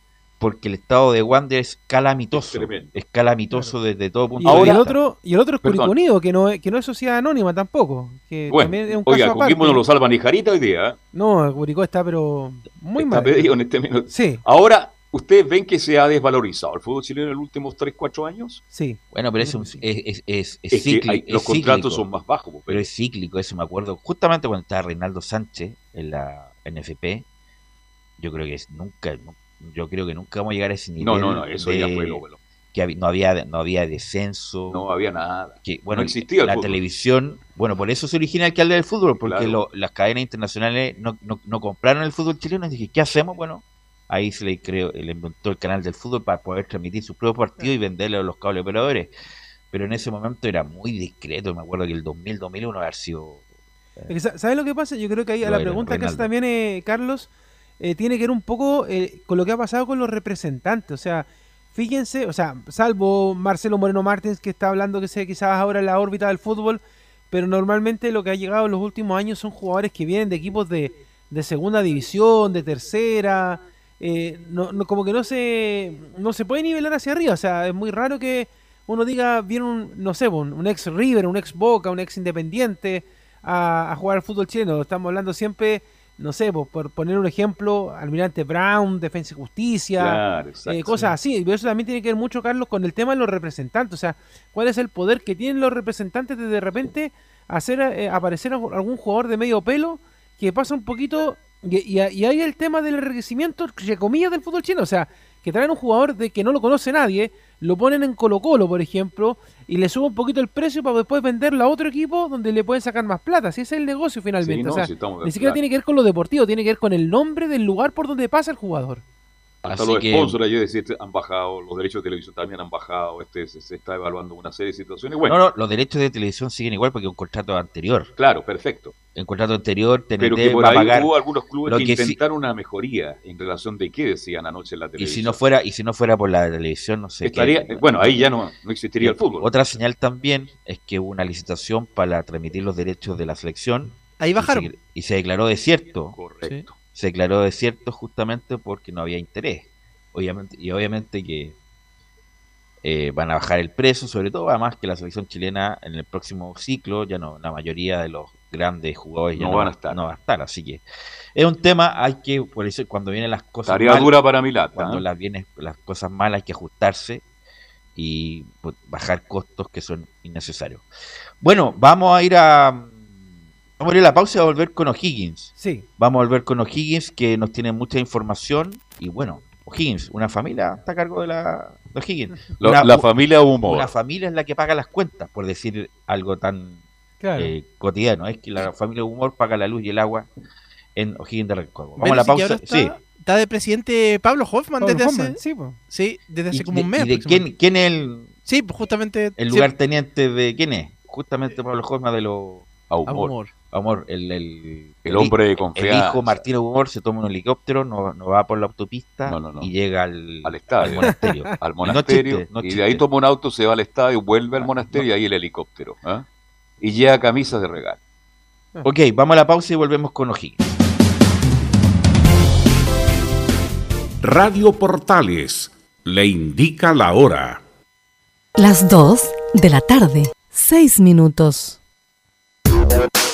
porque el estado de Wander es calamitoso. Tremendo. Es calamitoso desde todo punto Y, de vista. el otro, y el otro es Perdón. Curicó Unido, que no, es- que no es sociedad anónima tampoco. Que Bueno, también es un oiga, caso aparte. No lo salva ni Jarita hoy día. ¿eh? No, Curicó está pero muy Está mal. pedido en este minuto. Sí, Ahora, ¿ustedes ven que se ha desvalorizado el fútbol chileno en los últimos 3, 4 años? sí. Bueno, pero es, un- es, es, es, es Es que cíclico, hay- los es contratos son más bajos. pues, pero es cíclico, eso me acuerdo. Justamente cuando estaba Reinaldo Sánchez en la NFP, yo creo que es nunca, nu- yo creo que nunca vamos a llegar a ese nivel. no, no, no, eso de ya fue lo, lo- que no había, no había descenso. No había nada. que bueno, no existía el la fútbol. televisión, bueno, por eso se origina el alcalde del fútbol, porque Claro. lo- las cadenas internacionales no, no, no compraron el fútbol chileno y dije, ¿qué hacemos? Bueno, ahí se le creó, le inventó el canal del fútbol para poder transmitir su propio partido y venderle a los cable operadores. Pero en ese momento era muy discreto, me acuerdo que el 2000, 2001 haber sido sa- ¿Sabes lo que pasa? Yo creo que ahí a la pregunta que hace también eh, Carlos eh, tiene que ver un poco eh, con lo que ha pasado con los representantes. O sea, fíjense, o sea, salvo Marcelo Moreno Martins que está hablando que sea quizás ahora en la órbita del fútbol, pero normalmente lo que ha llegado en los últimos años son jugadores que vienen de equipos de, de segunda división, de tercera. eh, no, no- como que no se, no se puede nivelar hacia arriba. O sea, es muy raro que uno diga, viene un, no sé, un, un ex River, un ex Boca, un ex Independiente a, a jugar al fútbol chileno. Estamos hablando siempre, no sé, por, por poner un ejemplo, Almirante Brown, Defensa y Justicia, Claro, exacto. eh, cosas así. Y eso también tiene que ver mucho, Carlos, con el tema de los representantes. O sea, cuál es el poder que tienen los representantes de de repente hacer eh, aparecer a algún jugador de medio pelo que pasa un poquito. Y, y, y hay el tema del enriquecimiento, entre comillas, del fútbol chino. O sea, que traen un jugador de que no lo conoce nadie, lo ponen en Colo Colo, por ejemplo, y le suben un poquito el precio para después venderlo a otro equipo donde le pueden sacar más plata. Así es el negocio finalmente. Sí, no, o sea, sí, estamos de ni siquiera tiene que ver con lo deportivo, tiene que ver con el nombre del lugar por donde pasa el jugador. Hasta Así los que- sponsors ayer decía, este, han bajado, los derechos de televisión también han bajado, este se, se está evaluando una serie de situaciones. Bueno, No, no, los derechos de televisión siguen igual porque un contrato anterior. claro, perfecto. En contrato anterior, TNT Pero que por va a ahí pagar. hubo algunos clubes lo que, que intentaron una mejoría en relación de qué decían anoche en la Y televisión. si no fuera, y si no fuera por la televisión, no sé. Estaría, qué- bueno, ahí ya no, no existiría el fútbol. Otra señal también es que hubo una licitación para transmitir los derechos de la selección Ahí bajaron. y se, y se declaró desierto. Correcto. Se declaró desierto justamente porque no había interés. Obviamente, y obviamente que eh, van a bajar el precio, sobre todo además que la selección chilena en el próximo ciclo, ya no, la mayoría de los grandes jugadores ya No no, van a estar. no va a estar. Así que es un tema, hay que, por eso cuando vienen las cosas Tarea dura para Milata. cuando ¿eh? las vienen las cosas malas hay que ajustarse y pues, bajar costos que son innecesarios. Bueno, vamos a ir a vamos a ir a la pausa y a volver con O'Higgins. Sí, Vamos a volver con O'Higgins que nos tiene mucha información y bueno, O'Higgins, una familia está a cargo de la de O'Higgins. La, Una- la familia Humor. Una familia es la que paga las cuentas, por decir algo tan claro. eh, cotidiano. Es que la familia Humor paga la luz y el agua en O'Higgins de Rancagua. Vamos a la pausa. Sí. está, de presidente Pablo Hoffman Pablo desde Hoffman, hace, sí, desde hace ¿Y como de- un mes. y de quién, quién es el, Sí, pues justamente. el sí, lugarteniente de quién es? Justamente Pablo Hoffman de los a a Humor. Humor. Amor, el, el, El hombre de el confianza. hijo Martino Humor se toma un helicóptero, no, no va por la autopista No, no, no. y llega al, Al estadio. monasterio. Al Y monasterio. no chiste, no y de ahí toma un auto, se va al estadio, vuelve al Ah, monasterio y ahí el helicóptero. ¿ah? Y llega camisas de regalo. Ok, vamos a la pausa y volvemos con O'Higgins. Radio Portales le indica la hora. Las 2 de la tarde, 6 minutos.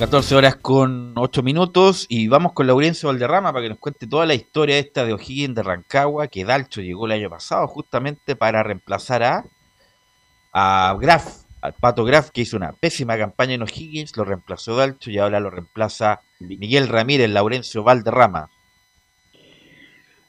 14 horas con 8 minutos y vamos con Laurencio Valderrama para que nos cuente toda la historia esta de O'Higgins de Rancagua, que Dalcho llegó el año pasado justamente para reemplazar a, a Graf, al Pato Graf, que hizo una pésima campaña en O'Higgins, lo reemplazó Dalcho y ahora lo reemplaza Miguel Ramírez, Laurencio Valderrama.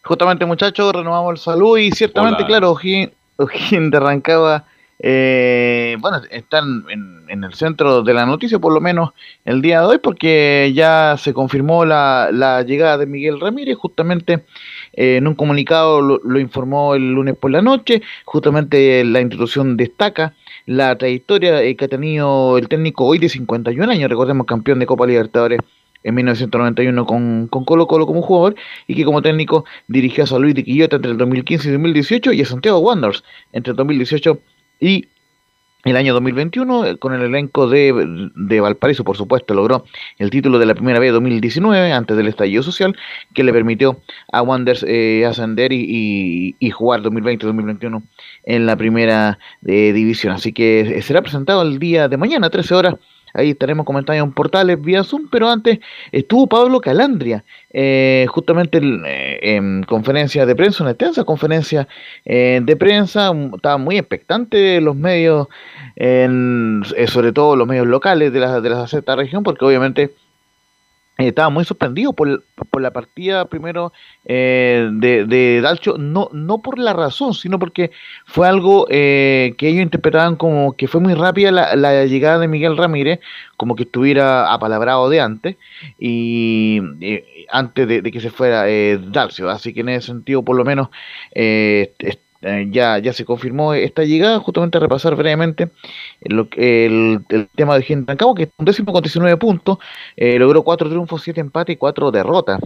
Justamente muchachos, renovamos el salud y ciertamente, Hola. claro, O'Higgins de Rancagua, eh, bueno, están en, el centro de la noticia por lo menos el día de hoy porque ya se confirmó la, llegada de Miguel Ramírez, justamente eh, en un comunicado lo, informó el lunes por la noche, justamente la institución destaca la trayectoria eh, que ha tenido el técnico hoy de 51 años, recordemos campeón de Copa Libertadores en 1991 con, con Colo Colo como jugador y que como técnico dirigió a San Luis de Quillota entre el 2015 y 2018 y a Santiago Wanderers entre el 2018 y el año 2021 eh, con el elenco de, de Valparaíso por supuesto logró el título de la primera vez 2019 antes del estallido social que le permitió a Wanderers eh, ascender y, y- y jugar 2020-2021 en la primera eh, división. Así que eh, será presentado el día de mañana 13 horas Ahí estaremos comentando en portales vía Zoom, pero antes estuvo Pablo Calandria, eh, justamente el, eh, en conferencia de prensa, una extensa conferencia eh, de prensa, estaban muy expectantes los medios, en- eh, sobre todo los medios locales de la, de la región, porque obviamente estaba muy sorprendido por, por la partida primero eh, de, de no, no por la razón, sino porque fue algo eh, que ellos interpretaban como que fue muy rápida la, la llegada de Miguel Ramírez, como que estuviera apalabrado de antes, y eh, antes de, de que se fuera eh, Dalcio, así que en ese sentido por lo menos eh, ya, ya se confirmó esta llegada, justamente a repasar brevemente lo el, el tema de Gente Rancagua, que es un décimo con 19 puntos, eh, logró 4 triunfos, 7 empates y 4 derrotas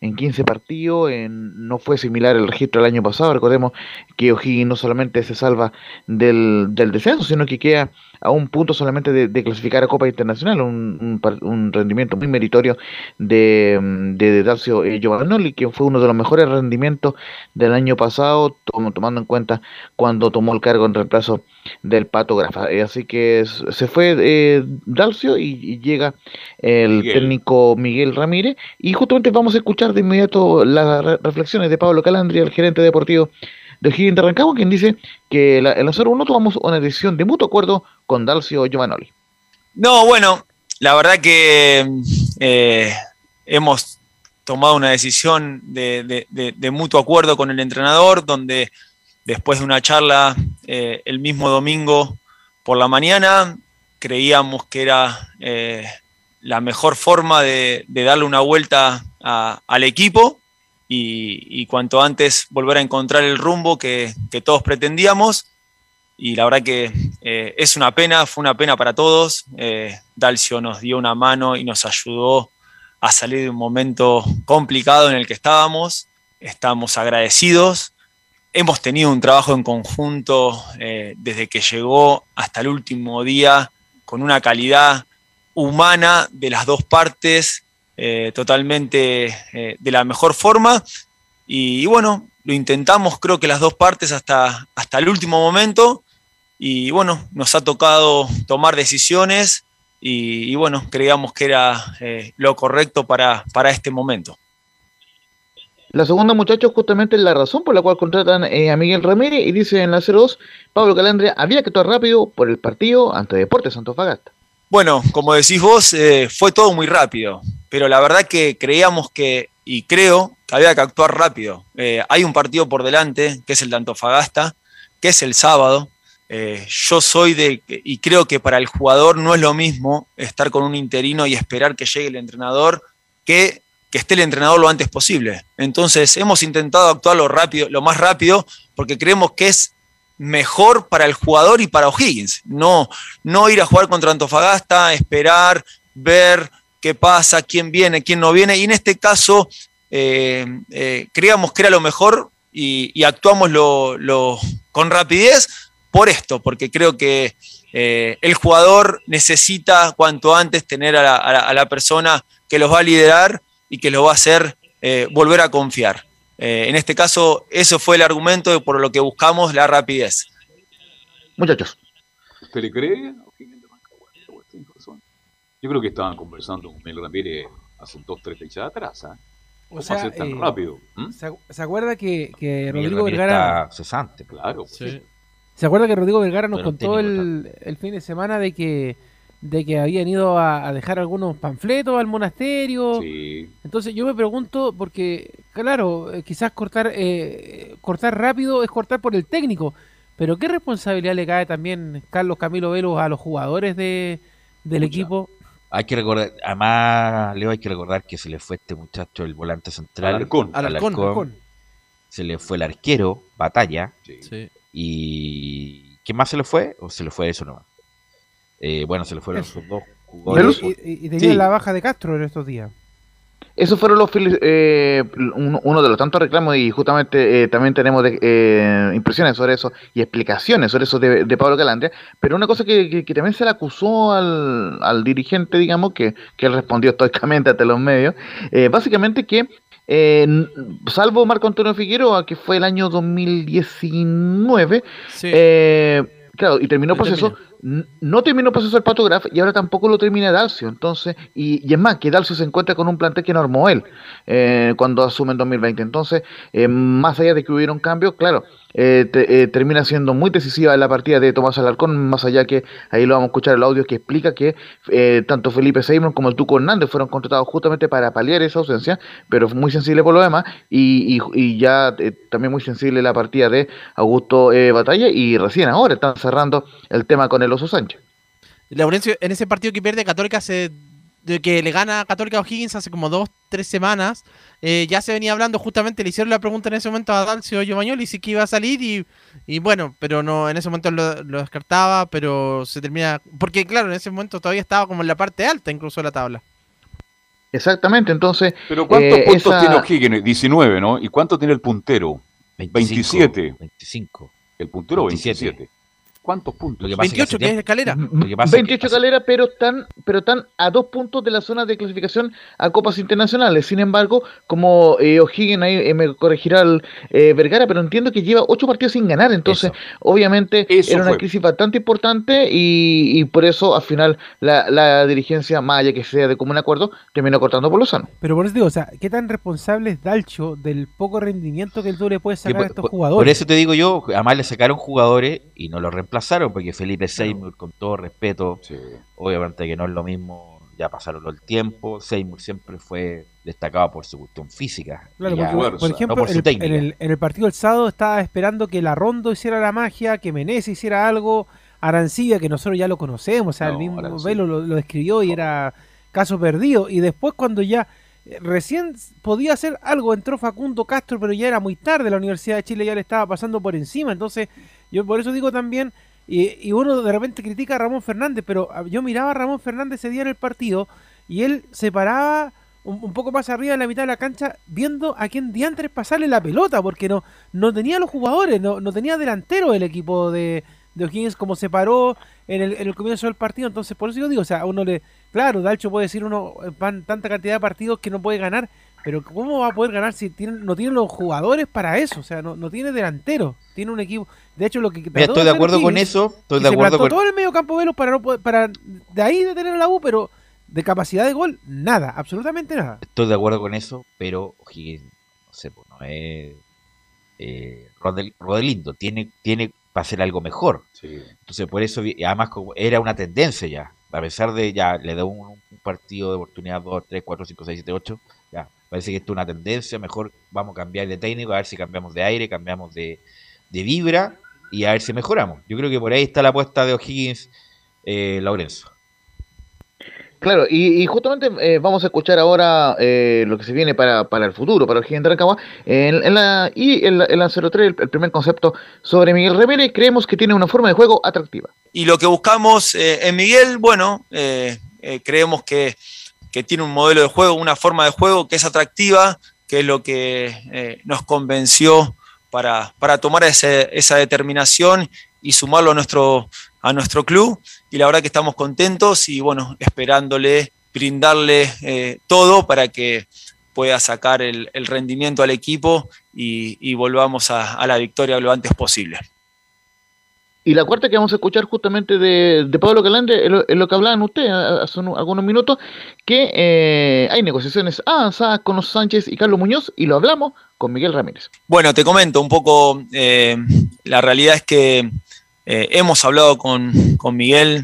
en 15 partidos. en- no fue similar el registro del año pasado. Recordemos que O'Higgins no solamente se salva del, del descenso, sino que queda a un punto solamente de, de clasificar a Copa Internacional. Un, un rendimiento muy meritorio de, mm, de Dalcio eh, Giovanoli, que fue uno de los mejores rendimientos del año pasado, tom- tomando en cuenta cuando tomó el cargo en reemplazo del Pato Grafa. Eh, así que se fue eh, Dalcio y, y llega el Miguel. técnico Miguel Ramírez. Y justamente vamos a escuchar de inmediato las re- reflexiones de Pablo Calandria, el gerente deportivo de O'Higgins de quien dice que la- en la 0-1 tomamos una decisión de mutuo acuerdo con Dalcio Giovanoli. No, bueno, la verdad que eh, hemos tomado una decisión de, de- mutuo acuerdo con el entrenador, donde después de una charla eh, el mismo domingo por la mañana, creíamos que era eh, la mejor forma de, darle una vuelta al equipo y, cuanto antes volver a encontrar el rumbo que, que todos pretendíamos. Y la verdad que eh, es una pena, fue una pena para todos. Eh, Dalcio nos dio una mano y nos ayudó a salir de un momento complicado en el que estábamos. Estamos agradecidos. Hemos tenido un trabajo en conjunto eh, desde que llegó hasta el último día con una calidad humana de las dos partes eh, totalmente eh, de la mejor forma. Y, bueno, lo intentamos creo que las dos partes hasta, hasta el último momento. Y bueno, nos ha tocado tomar decisiones y, bueno, creíamos que era eh, lo correcto para, para este momento. La segunda, muchachos, justamente la razón por la cual contratan a Miguel Ramírez y dice en la 02, Pablo Calandria había que actuar rápido por el partido ante Deportes Antofagasta. Bueno, como decís vos, eh, fue todo muy rápido, pero la verdad que creíamos que, y creo, que había que actuar rápido. Eh, hay un partido por delante, que es el de Antofagasta, que es el sábado. Eh, yo soy de, y creo que para el jugador no es lo mismo estar con un interino y esperar que llegue el entrenador que que esté el entrenador lo antes posible. Entonces hemos intentado actuar lo, rápido, lo más rápido porque creemos que es mejor para el jugador y para O'Higgins. No, no ir a jugar contra Antofagasta, esperar, ver qué pasa, quién viene, quién no viene. Y en este caso eh, eh, creíamos que era lo mejor y, y actuamos con rapidez por esto, porque creo que eh, el jugador necesita cuanto antes tener a la, a la, a la persona que los va a liderar y que lo va a hacer eh, volver a confiar. Eh, en este caso, eso fue el argumento de por lo que buscamos la rapidez. Muchachos. ¿Usted le cree? Yo creo que estaban conversando con Miguel Ramírez hace dos, tres fechas atrás. ¿eh? O sea, hacer tan eh, rápido? ¿Mm? ¿se, ¿Se acuerda que, que Rodrigo Vergara... está cesante. Claro. Sí. ¿Se acuerda que Rodrigo Vergara nos Pero contó el, el fin de semana de que de que habían ido a, a dejar algunos panfletos al monasterio? Sí. Entonces yo me pregunto, porque claro, eh, quizás cortar eh, cortar rápido es cortar por el técnico, pero ¿qué responsabilidad le cae también Carlos Camilo Velos a los jugadores de, del Mucha. equipo? Hay que recordar, además, Leo, hay que recordar que se le fue este muchacho, el volante central. Alarcón. Alarcón. Se le fue el arquero, Batalla. Sí. ¿Y quién más se le fue? ¿O se le fue eso nomás? Eh, bueno, se le fueron Eso. sus dos Y, jugadores. y- y tenía Sí. la baja de Castro en estos días. Esos fueron los eh, uno, de los tantos reclamos y justamente eh, también tenemos de- eh, impresiones sobre eso y explicaciones sobre eso de, de Pablo Calandria. Pero una cosa que, que- que también se le acusó al, al dirigente, digamos, que, que él respondió estoicamente ante los medios, eh, básicamente que eh, salvo Marco Antonio Figueroa, que fue el año 2019, Sí. eh, claro, y terminó Él proceso. No terminó proceso el Pato Graf y ahora tampoco lo termina Dalcio. Entonces, y, es más, que Dalcio se encuentra con un plantel que no armó él eh, cuando asume en 2020. Entonces, eh, más allá de que hubiera un cambio, claro, eh, eh, termina siendo muy decisiva la partida de Tomás Alarcón, más allá que ahí lo vamos a escuchar el audio que explica que eh, tanto Felipe Seymour como el Tuco Hernández fueron contratados justamente para paliar esa ausencia, pero muy sensible por lo demás, y, y- ya también muy sensible la partida de Augusto Batalla, y recién ahora están cerrando el tema con el Oso Sánchez. Laurencio, en ese partido que pierde Católica hace de que le gana Católica a O'Higgins hace como dos, tres semanas, eh, ya se venía hablando justamente, le hicieron la pregunta en ese momento a Dalcio Giovagnoli si que iba a salir y, y bueno, pero no, en ese momento lo, lo descartaba, pero se termina, porque claro, en ese momento todavía estaba como en la parte alta incluso de la tabla. Exactamente, entonces... Pero ¿cuántos eh, puntos esa- tiene O'Higgins? 19, ¿no? ¿Y cuánto tiene el puntero? 27. 25. El puntero 27. 27. ¿Cuántos puntos? Lo que pasa es que 28 hace que es escalera. Lo que pasa es que 28 hace- escaleras, pero están, pero están a dos puntos de la zona de clasificación a Copas Internacionales. Sin embargo, como eh, O'Higgins, ahí eh, me corregirá el eh, Vergara, pero entiendo que lleva ocho partidos sin ganar. Entonces, Eso. obviamente, Eso era una fue. crisis bastante importante y, y por eso, al final, la, la dirigencia, más allá que sea de común acuerdo, terminó cortando por lo sano. Pero por eso digo, o sea, ¿qué tan responsable es Dalcho del poco rendimiento que tú le puedes que sacar a estos jugadores? por eso te digo yo, además le sacaron jugadores y no lo reemplazaron, porque Felipe Seymour, con todo respeto, Sí. obviamente que no es lo mismo, ya pasaron el tiempo, Seymour siempre fue destacado por su cuestión física. Claro, porque, fuerza, por no ejemplo, por en, el, en el- en el partido del sábado estaba esperando que la Rondo hiciera la magia, que Menezes hiciera algo, Arancibia, que nosotros ya lo conocemos, o sea, No, el mismo Arancibia. Velo lo, lo describió y era caso perdido. Y después cuando ya eh, recién podía hacer algo, entró Facundo Castro, pero ya era muy tarde, la Universidad de Chile ya le estaba pasando por encima. Entonces, yo por eso digo también, y, y uno de repente critica a Ramón Fernández, pero ah, yo miraba a Ramón Fernández ese día en el partido y él se paraba un, un poco más arriba de la mitad de la cancha viendo a quién diantres pasarle la pelota, porque no, no tenía los jugadores, no, no tenía delantero el equipo de, de O'Higgins como se paró en el, en el comienzo del partido. Entonces, por eso yo digo, o sea, uno le. Claro, Dalcho puede decir uno eh, van tanta cantidad de partidos que no puede ganar, pero ¿cómo va a poder ganar si tiene, no tiene los jugadores para eso? O sea, no, no tiene delantero, tiene un equipo. De hecho, lo que. Mira, estoy de acuerdo con eso. Estoy de se acuerdo con. todo en el medio campo Velo para, no poder- para de ahí detener a la U, pero de capacidad de gol, nada, absolutamente nada. Estoy de acuerdo con eso, pero O'Higgins, no sé, pues no es eh, Rodel- Rodelindo, tiene, tiene para hacer algo mejor. Sí. Entonces, por eso, además, como era una tendencia ya, a pesar de ya le da un, un partido de oportunidad 2, 3, 4, 5, 6, 7, 8, ya, parece que esto es una tendencia, mejor vamos a cambiar de técnico, a ver si cambiamos de aire, cambiamos de, de vibra y a ver si mejoramos. Yo creo que por ahí está la apuesta de O'Higgins, eh, Laurenzo. Claro, y, y justamente eh, vamos a escuchar ahora eh, lo que se viene para, para el futuro, para el gigante de Rancagua. En, en la, y en la, en la 03, el, el primer concepto sobre Miguel Ramírez, creemos que tiene una forma de juego atractiva. Y lo que buscamos eh, en Miguel, bueno, eh, eh, creemos que, que tiene un modelo de juego, una forma de juego que es atractiva, que es lo que eh, nos convenció para, para tomar ese- esa determinación y sumarlo a nuestro, a nuestro club. Y la verdad que estamos contentos y bueno, esperándole, brindarle eh, todo para que pueda sacar el, rendimiento al equipo y, volvamos a la victoria lo antes posible. Y la cuarta que vamos a escuchar justamente de, Pablo Calandre es lo, es lo que hablaban ustedes hace unos- algunos minutos, que eh, hay negociaciones avanzadas con los Sánchez y Carlos Muñoz, y lo hablamos con Miguel Ramírez. Bueno, te comento un poco, eh, la realidad es que eh, hemos hablado con, con Miguel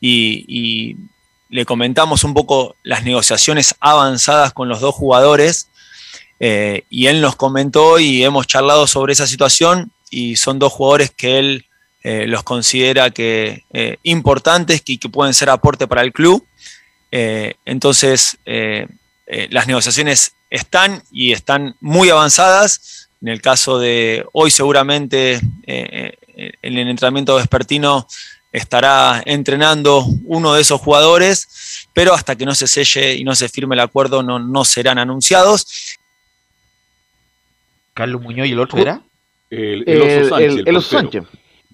y, le comentamos un poco las negociaciones avanzadas con los dos jugadores y él nos comentó y hemos charlado sobre esa situación y son dos jugadores que él eh, los considera que eh, importantes y que pueden ser aporte para el club. Eh, entonces, las negociaciones están y están muy avanzadas. En el caso de hoy, seguramente en el entrenamiento vespertino estará entrenando uno de esos jugadores, pero hasta que no se selle y no se firme el acuerdo no, no serán anunciados. Carlos Muñoz y el otro era. El, el Oso Sánchez. el- el Oso Sánchez.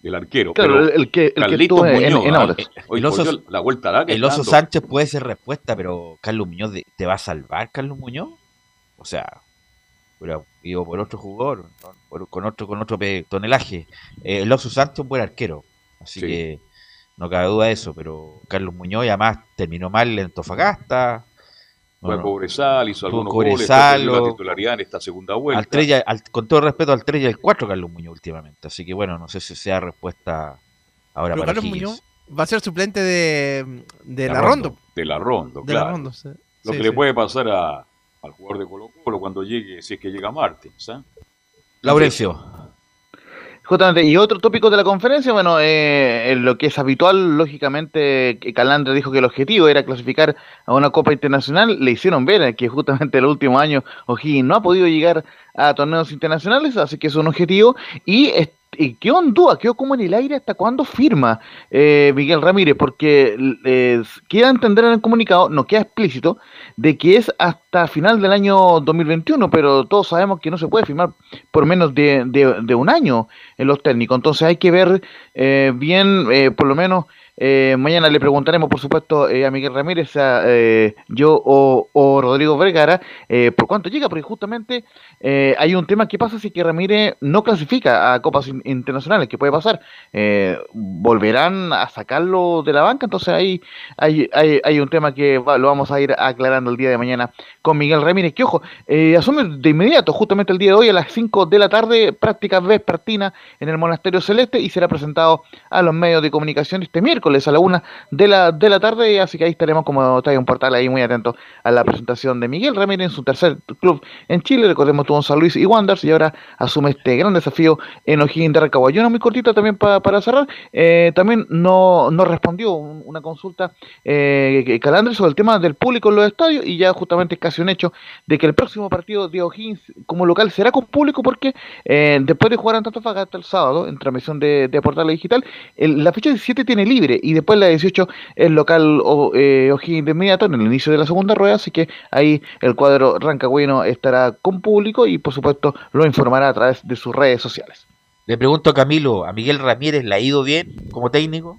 El arquero. Claro, pero el- el que- el que en- ah, Audax. hoy El oso- la vuelta a la que El Oso. Sánchez puede ser respuesta, pero Carlos Muñoz de- te va a salvar, Carlos Muñoz. O sea, pero digo por otro jugador, con otro con otro tonelaje. Eh, el Oso Sánchez es un buen arquero, así Sí. que no cabe duda de eso. Pero Carlos Muñoz, y además terminó mal en Antofagasta. No, Fue a no. Cobresal, hizo algunos Cobresal, goles, la titularidad en esta segunda vuelta. Al 3 y al- con todo respeto al 3 y al 4 Carlos Muñoz últimamente. Así que bueno, no sé si sea respuesta ahora Pero para Carlos Higgins. Muñoz va a ser suplente de, de La la, Rondo, Rondo. De la Rondo, De la claro. Rondo, sí. Lo Sí, que le sí. puede pasar a, al jugador de Colo Colo cuando llegue, si es que llega a Martins. ¿ah? Laurencio. Justamente, y otro tópico de la conferencia, bueno, eh, lo que es habitual, lógicamente, que Calandre dijo que el objetivo era clasificar a una Copa Internacional, le hicieron ver que justamente el último año O'Higgins no ha podido llegar a torneos internacionales, así que es un objetivo, y, y quedó en duda, quedó en el aire hasta cuándo firma eh, Miguel Ramírez, porque eh, queda entender en el comunicado, no queda explícito, de que es hasta final del año 2021, pero todos sabemos que no se puede firmar por menos de, de- de un año en los técnicos. Entonces hay que ver eh, bien, eh, por lo menos, eh, mañana le preguntaremos, por supuesto, eh, a Miguel Ramírez, a eh, yo o, Rodrigo Vergara, eh, por cuánto llega, porque justamente eh, hay un tema que pasa si que Ramírez no clasifica a copas in- internacionales, que puede pasar, volverán a sacarlo de la banca, entonces ahí hay, hay, hay un tema que lo vamos a ir aclarando el día de mañana con Miguel Ramírez, que ojo, asume de inmediato, justamente el día de hoy a las 5 de la tarde, prácticas vespertinas en el Monasterio Celeste y será presentado a los medios de comunicación este miércoles a la 1 de la, de la tarde, así que ahí estaremos como trae un portal ahí muy atento a la presentación de Miguel Ramírez en su tercer club en Chile, recordemos tuvo en San Luis y Wanderers y ahora asume este gran desafío en O'Higgins de Rancagua. Y una muy cortita también pa- para cerrar, eh, también no, no respondió un- una consulta eh, Calandre sobre el tema del público en los estadios y ya justamente es casi un hecho de que el próximo partido de O'Higgins como local será con público porque eh, después de jugar en Antofagasta el sábado en transmisión de, de Portal Digital, la fecha 17 tiene libre y después la 18 el local eh, O'Higgins de inmediato en el inicio de la segunda rueda, así que ahí el cuadro rancagüino estará con público y por supuesto lo informará a través de sus redes sociales. Le pregunto a Camilo, ¿a Miguel Ramírez le ha ido bien como técnico?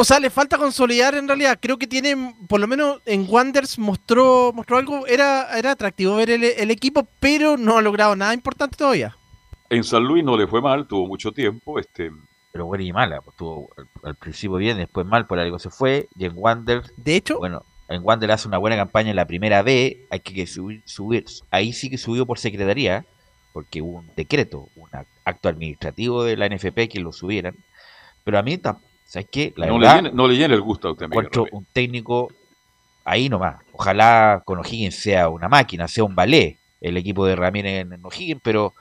O sea, le falta consolidar en realidad. Creo que tiene, por lo menos en Wanders mostró, mostró algo. Era, era atractivo ver el, el equipo, pero no ha logrado nada importante todavía. En San Luis no le fue mal, tuvo mucho tiempo. Este, Pero bueno y mala, pues tuvo al, al principio bien, después mal, por algo se fue. Y en Wander, De hecho, bueno, en Wander hace una buena campaña en la primera B, hay que, que subir, subir, ahí sí que subió por secretaría, porque hubo un decreto, un ac- acto administrativo de la NFP que lo subieran. Pero a mí, tam- ¿sabes qué? La no, le verdad, llena, no le llena el gusto a usted, encuentro un técnico ahí nomás. Ojalá con O'Higgins sea una máquina, sea un ballet el equipo de Ramírez en, en O'Higgins, pero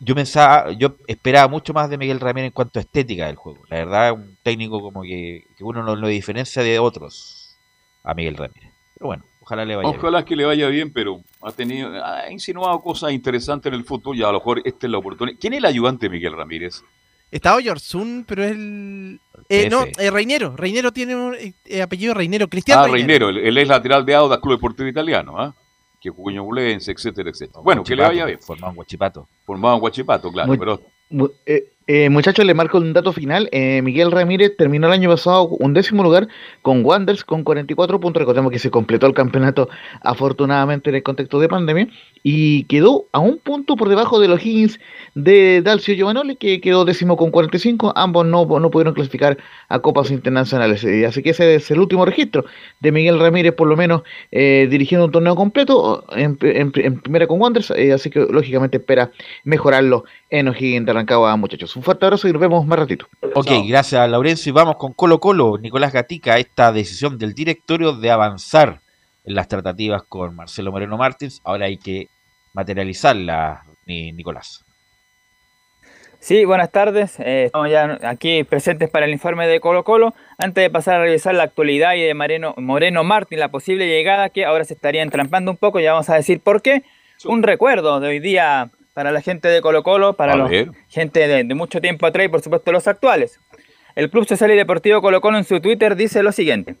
yo pensaba, yo esperaba mucho más de Miguel Ramírez en cuanto a estética del juego. La verdad, un técnico como que, que uno no lo diferencia de otros a Miguel Ramírez. Pero bueno, ojalá le vaya bien. Ojalá que le vaya bien, pero ha tenido, ha insinuado cosas interesantes en el fútbol y a lo mejor esta es la oportunidad. ¿Quién es el ayudante de Miguel Ramírez? estaba Oyarzún, pero es el. Eh, no, eh, Reinero. Reinero tiene un eh, apellido Reinero. Cristiano Ah, Reinero, el ex lateral de Audax Club Deportivo Italiano, ¿ah? Que jugó en Ñublense, etcétera, etcétera. Bueno, que le vaya bien. Formado en Guachipato. Formado en Guachipato, claro, Muy- pero Mu- eh, eh, muchachos, le marco un dato final. Eh, Miguel Ramírez terminó el año pasado un décimo lugar con Wanders con 44 puntos. Recordemos que se completó el campeonato afortunadamente en el contexto de pandemia y quedó a un punto por debajo de los Higgins de Dalcio Giovanoli que quedó décimo con 45. Ambos no, no pudieron clasificar a copas internacionales. Eh, así que ese es el último registro de Miguel Ramírez, por lo menos eh, dirigiendo un torneo completo en, en- primera con Wanderers. eh, así que lógicamente espera mejorarlo en O'Higgins de Rancagua, muchachos. Un fuerte abrazo y nos vemos más ratito. Ok, gracias Laurencio. Y vamos con Colo Colo, Nicolás Gatica, esta decisión del directorio de avanzar en las tratativas con Marcelo Moreno Martins. Ahora hay que materializarla, ni- Nicolás. Sí, buenas tardes. Eh, estamos ya aquí presentes para el informe de Colo Colo. Antes de pasar a revisar la actualidad y de Moreno, Moreno Martín, la posible llegada que ahora se estaría entrampando un poco, ya vamos a decir por qué. Un recuerdo de hoy día para la gente de Colo Colo, para la gente de, de mucho tiempo atrás y por supuesto los actuales. El Club Social y Deportivo Colo Colo en su Twitter dice lo siguiente.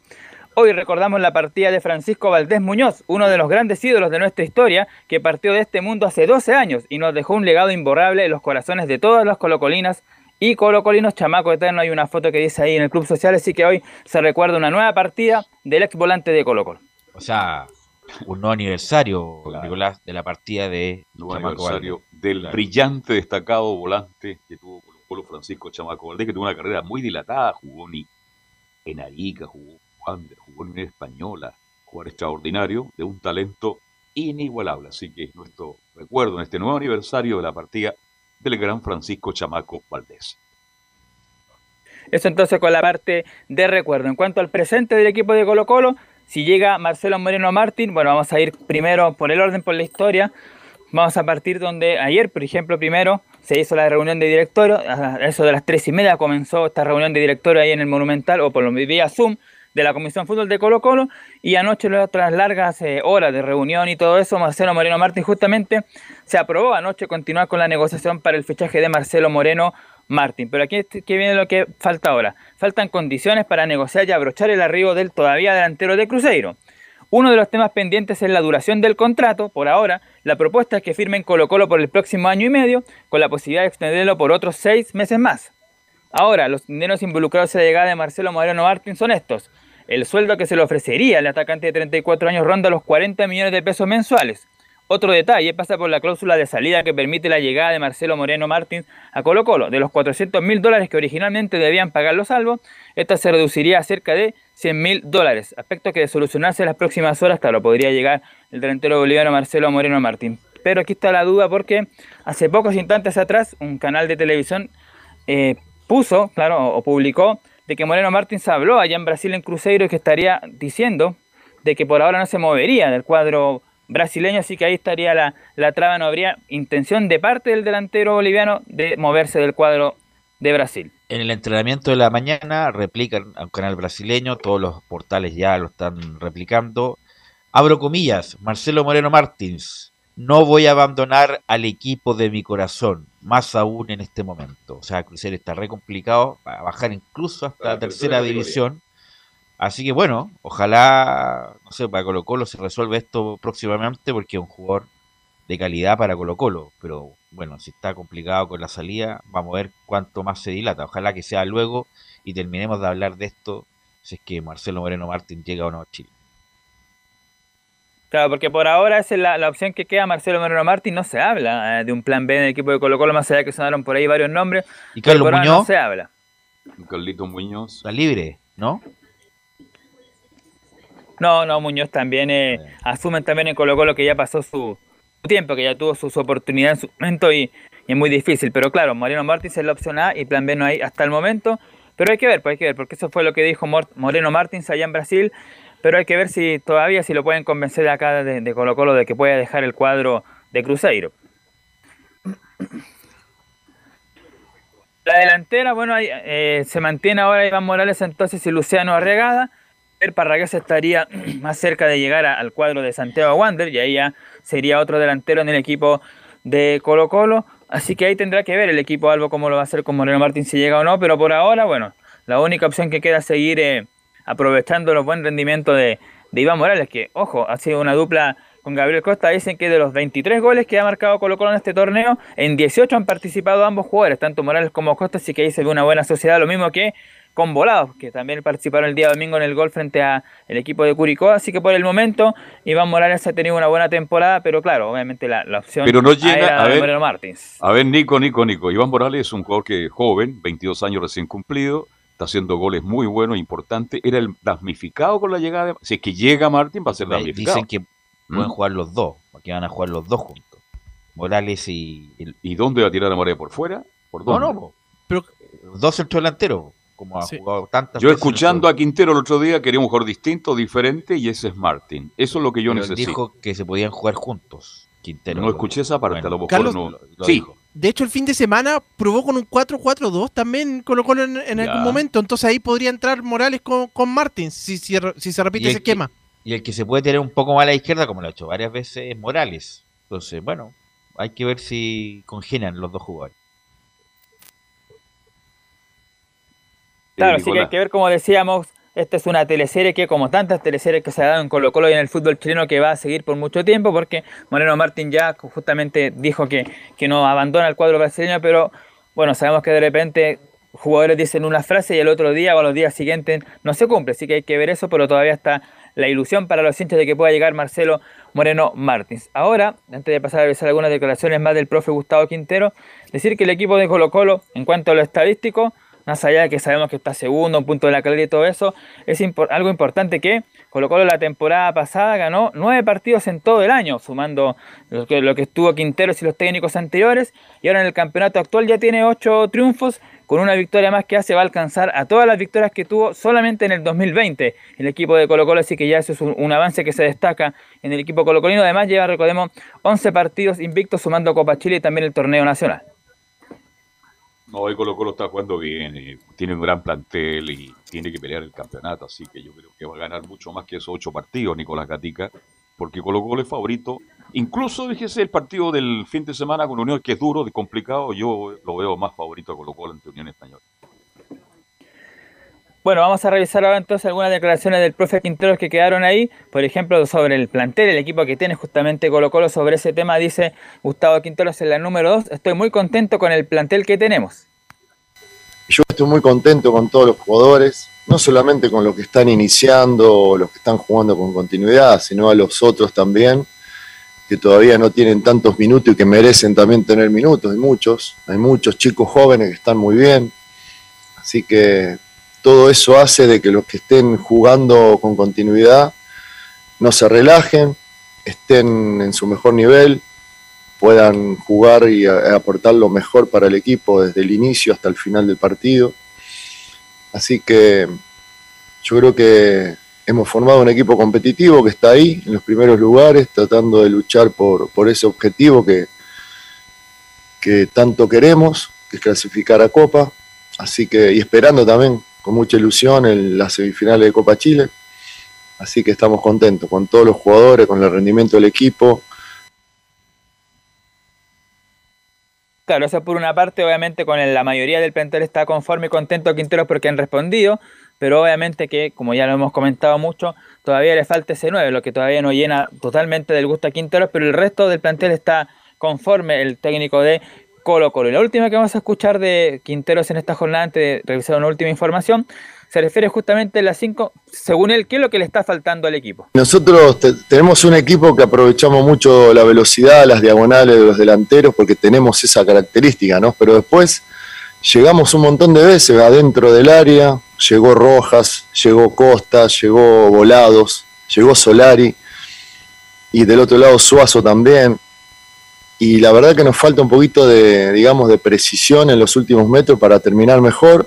Hoy recordamos la partida de Francisco Valdés Muñoz, uno de los grandes ídolos de nuestra historia, que partió de este mundo hace 12 años y nos dejó un legado imborrable en los corazones de todas las colocolinas y colocolinos chamaco eterno. Hay una foto que dice ahí en el Club Social, así que hoy se recuerda una nueva partida del ex volante de Colo Colo. O sea, un nuevo aniversario, Nicolás, de la partida de nuevo Chamaco aniversario Valdés. del Claro. brillante, destacado volante que tuvo Colo Colo Francisco Chamaco Valdés, que tuvo una carrera muy dilatada, jugó ni en Arica, jugó en jugó en Española, jugador extraordinario, de un talento inigualable. Así que nuestro recuerdo en este nuevo aniversario de la partida del gran Francisco Chamaco Valdés. Eso entonces con la parte de recuerdo. En cuanto al presente del equipo de Colo Colo, si llega Marcelo Moreno Martín, bueno, vamos a ir primero por el orden, por la historia. Vamos a partir donde ayer, por ejemplo, primero se hizo la reunión de directorio, a eso de las tres y media comenzó esta reunión de directorio ahí en el Monumental, o por lo vía Zoom, de la Comisión Fútbol de Colo Colo, y anoche, tras largas eh, horas de reunión y todo eso, Marcelo Moreno Martín justamente se aprobó anoche continuar con la negociación para el fichaje de Marcelo Moreno Martín. Pero aquí es que viene lo que falta ahora. Faltan condiciones para negociar y abrochar el arribo del todavía delantero de Cruzeiro. Uno de los temas pendientes es la duración del contrato. Por ahora, la propuesta es que firmen Colo Colo por el próximo año y medio, con la posibilidad de extenderlo por otros seis meses más. Ahora, los dineros involucrados en la llegada de Marcelo Moreno Martín son estos. El sueldo que se le ofrecería al atacante de 34 años ronda los 40 millones de pesos mensuales. Otro detalle pasa por la cláusula de salida que permite la llegada de Marcelo Moreno Martín a Colo Colo. De los 400 mil dólares que originalmente debían pagar los salvos, esta se reduciría a cerca de 100 mil dólares. Aspecto que de solucionarse en las próximas horas, claro, podría llegar el delantero boliviano Marcelo Moreno Martín. Pero aquí está la duda porque hace pocos instantes atrás un canal de televisión eh, puso, claro, o publicó de que Moreno Martins habló allá en Brasil en Cruzeiro y que estaría diciendo de que por ahora no se movería del cuadro brasileño, así que ahí estaría la, la traba, no habría intención de parte del delantero boliviano de moverse del cuadro de Brasil. En el entrenamiento de la mañana replican a un canal brasileño, todos los portales ya lo están replicando. Abro comillas, Marcelo Moreno Martins, no voy a abandonar al equipo de mi corazón, más aún en este momento. O sea, Cruzeiro está re complicado, va a bajar incluso hasta la tercera división. Así que bueno, ojalá, no sé, para Colo Colo se resuelve esto próximamente porque es un jugador de calidad para Colo Colo, pero bueno, si está complicado con la salida, vamos a ver cuánto más se dilata. Ojalá que sea luego y terminemos de hablar de esto si es que Marcelo Moreno Martín llega o no a Chile. Claro, porque por ahora esa es la, la opción que queda. Marcelo Moreno Martín no se habla eh, de un plan B en el equipo de Colo Colo, más allá que sonaron por ahí varios nombres. ¿Y Carlos por ahora Muñoz? No se habla. Carlito Muñoz. Está libre, ¿no? No, no, Muñoz también eh, asumen también en Colo Colo que ya pasó su, su tiempo, que ya tuvo su, su oportunidad en su momento y, y es muy difícil. Pero claro, Moreno Martins es la opción A y plan B no hay hasta el momento. Pero hay que ver, pues hay que ver, porque eso fue lo que dijo Mor- Moreno Martins allá en Brasil. Pero hay que ver si todavía si lo pueden convencer acá de, de Colo Colo de que pueda dejar el cuadro de Cruzeiro. La delantera, bueno, eh, se mantiene ahora Iván Morales entonces y Luciano Arregada. Parragués estaría más cerca de llegar al cuadro de Santiago Wander y ahí ya sería otro delantero en el equipo de Colo Colo. Así que ahí tendrá que ver el equipo Albo cómo lo va a hacer con Moreno Martín si llega o no. Pero por ahora, bueno, la única opción que queda es seguir eh, aprovechando los buen rendimiento de, de Iván Morales, que, ojo, ha sido una dupla con Gabriel Costa. Dicen que de los 23 goles que ha marcado Colo Colo en este torneo, en 18 han participado ambos jugadores, tanto Morales como Costa, así que ahí se ve una buena sociedad. Lo mismo que con Volados, que también participaron el día domingo en el gol frente al equipo de Curicó. Así que por el momento, Iván Morales ha tenido una buena temporada, pero claro, obviamente la, la opción Pero no llena, era a ver, Moreno Martins. A ver, Nico, Nico, Nico. Iván Morales es un jugador que es joven, 22 años recién cumplido, está haciendo goles muy buenos, importantes. Era el damnificado con la llegada de... Si es que llega Martín, va a ser damnificado. Dicen que pueden ¿Mm? jugar los dos, porque van a jugar los dos juntos. Morales y... ¿Y dónde va a tirar a Morales? ¿Por fuera? ¿Por No, dónde? no, po. Pero- dos centrodelanteros, como ha Sí. jugado tantas Yo veces escuchando a Quintero el otro día, quería un jugador distinto, diferente, y ese es Martín. Eso es lo que yo pero necesito. dijo que se podían jugar juntos. Quintero. no escuché esa parte, a lo mejor Carlos- no... lo sí, dijo. De hecho, el fin de semana probó con un 4-4-2 también Colo Colo en, en algún momento. Entonces ahí podría entrar Morales con, con Martins si, si, si se repite ese que- esquema. Y el que se puede tener un poco más a la izquierda, como lo ha hecho varias veces, es Morales. Entonces, bueno, hay que ver si congenian los dos jugadores. Claro, Eh, así que hay Nicolás. que ver, como decíamos, esta es una teleserie que, como tantas teleseries que se ha dado en Colo Colo y en el fútbol chileno, que va a seguir por mucho tiempo, porque Moreno Martín ya justamente dijo que, que no abandona el cuadro brasileño, pero bueno, sabemos que de repente jugadores dicen una frase y el otro día o los días siguientes no se cumple, así que hay que ver eso, pero todavía está la ilusión para los hinchas de que pueda llegar Marcelo Moreno Martins. Ahora, antes de pasar a revisar algunas declaraciones más del profe Gustavo Quintero, decir que el equipo de Colo Colo, en cuanto a lo estadístico, más allá de que sabemos que está segundo, un punto de la calidad y todo eso, es algo importante que Colo Colo la temporada pasada ganó nueve partidos en todo el año, sumando lo que, que estuvo Quinteros y los técnicos anteriores, y ahora en el campeonato actual ya tiene ocho triunfos, con una victoria más que hace va a alcanzar a todas las victorias que tuvo solamente en el 2020 el equipo de Colo Colo, así que ya eso es un, un avance que se destaca en el equipo colocolino, además lleva, recordemos, 11 partidos invictos sumando Copa Chile y también el torneo nacional. No, hoy Colo Colo está jugando bien, eh, tiene un gran plantel y tiene que pelear el campeonato, así que yo creo que va a ganar mucho más que esos ocho partidos, Nicolás Gatica, porque Colo Colo es favorito. Incluso, fíjese, el partido del fin de semana con Unión, que es duro, complicado, yo lo veo más favorito a Colo Colo ante Unión Española. Bueno, vamos a revisar ahora entonces algunas declaraciones del profe Quinteros que quedaron ahí. Por ejemplo, sobre el plantel, el equipo que tiene justamente Colo Colo. Sobre ese tema dice Gustavo Quinteros en la número 2. Estoy muy contento con el plantel que tenemos. Yo estoy muy contento con todos los jugadores, no solamente con los que están iniciando los que están jugando con continuidad, sino a los otros también, que todavía no tienen tantos minutos y que merecen también tener minutos. Hay muchos, hay muchos chicos jóvenes que están muy bien. Así que todo eso hace de que los que estén jugando con continuidad no se relajen, estén en su mejor nivel, puedan jugar y aportar lo mejor para el equipo desde el inicio hasta el final del partido. Así que yo creo que hemos formado un equipo competitivo que está ahí en los primeros lugares, tratando de luchar por, por ese objetivo que, que tanto queremos, que es clasificar a Copa. Así que, y esperando también con mucha ilusión en las semifinales de Copa Chile. Así que estamos contentos con todos los jugadores, con el rendimiento del equipo, Claro, eso por una parte, obviamente con la mayoría del plantel está conforme y contento Quinteros porque han respondido. pero obviamente que, como ya lo hemos comentado mucho, todavía le falta ese 9, lo que todavía no llena totalmente del gusto a Quinteros, pero el resto del plantel está conforme el técnico de Colo Colo. Y la última que vamos a escuchar de Quinteros en esta jornada, antes de revisar una última información, se refiere justamente a las 5, según él, ¿qué es lo que le está faltando al equipo? Nosotros te- tenemos un equipo que aprovechamos mucho la velocidad, las diagonales de los delanteros, porque tenemos esa característica, ¿no? Pero después llegamos un montón de veces adentro del área, llegó Rojas, llegó Costa, llegó Volados, llegó Solari, y del otro lado Suazo también. Y la verdad que nos falta un poquito de, digamos, de precisión en los últimos metros para terminar mejor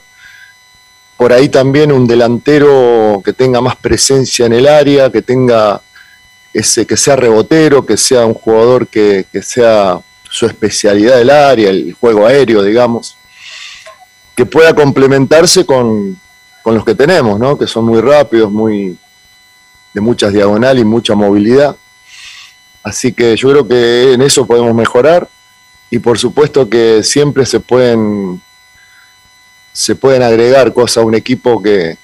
por ahí también un delantero que tenga más presencia en el área, que tenga ese, que sea rebotero, que sea un jugador que, que sea su especialidad del área, el juego aéreo, digamos, que pueda complementarse con, con los que tenemos, ¿no? que son muy rápidos, muy de muchas diagonales y mucha movilidad. Así que yo creo que en eso podemos mejorar y por supuesto que siempre se pueden se pueden agregar cosas a un equipo que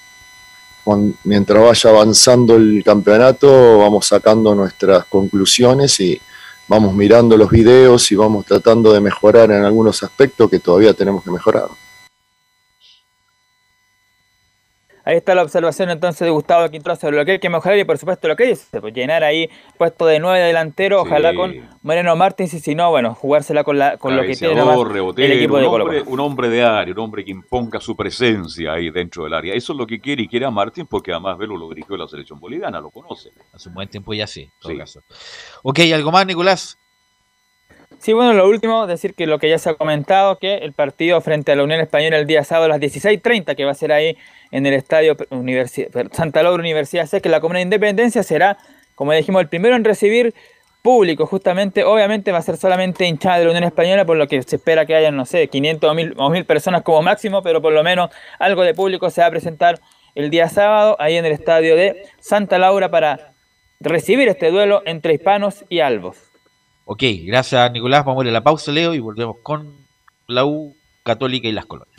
mientras vaya avanzando el campeonato vamos sacando nuestras conclusiones y vamos mirando los videos y vamos tratando de mejorar en algunos aspectos que todavía tenemos que mejorar. Ahí está la observación entonces de Gustavo Quintero sobre lo que hay que mejorar y por supuesto lo que dice, pues llenar ahí puesto de nueve delantero, ojalá con Moreno Martins y si no, bueno, jugársela con, la, con lo que tiene nomás Cabeceador, rebotero, el equipo un de Colo hombre, Colo. un hombre de área, un hombre que imponga su presencia ahí dentro del área. Eso es lo que quiere y quiere a Martín porque además Velo lo dirigió la selección boliviana, lo conoce. Hace un buen tiempo ya sí, en todo Sí. caso. Ok, ¿algo más, Nicolás? Sí, bueno, lo último, decir que lo que ya se ha comentado, que el partido frente a la Unión Española el día sábado a las 16.30, que va a ser ahí en el estadio Universi- Santa Laura Universidad C, que la Comuna de Independencia será, como dijimos, el primero en recibir público, justamente, obviamente va a ser solamente hinchada de la Unión Española, por lo que se espera que hayan, no sé, 500 o 1000, o 1000 personas como máximo, pero por lo menos algo de público se va a presentar el día sábado ahí en el estadio de Santa Laura para recibir este duelo entre hispanos y albos. Ok, gracias, Nicolás. Vamos a ir a la pausa, Leo, y volvemos con la U Católica y las colonias.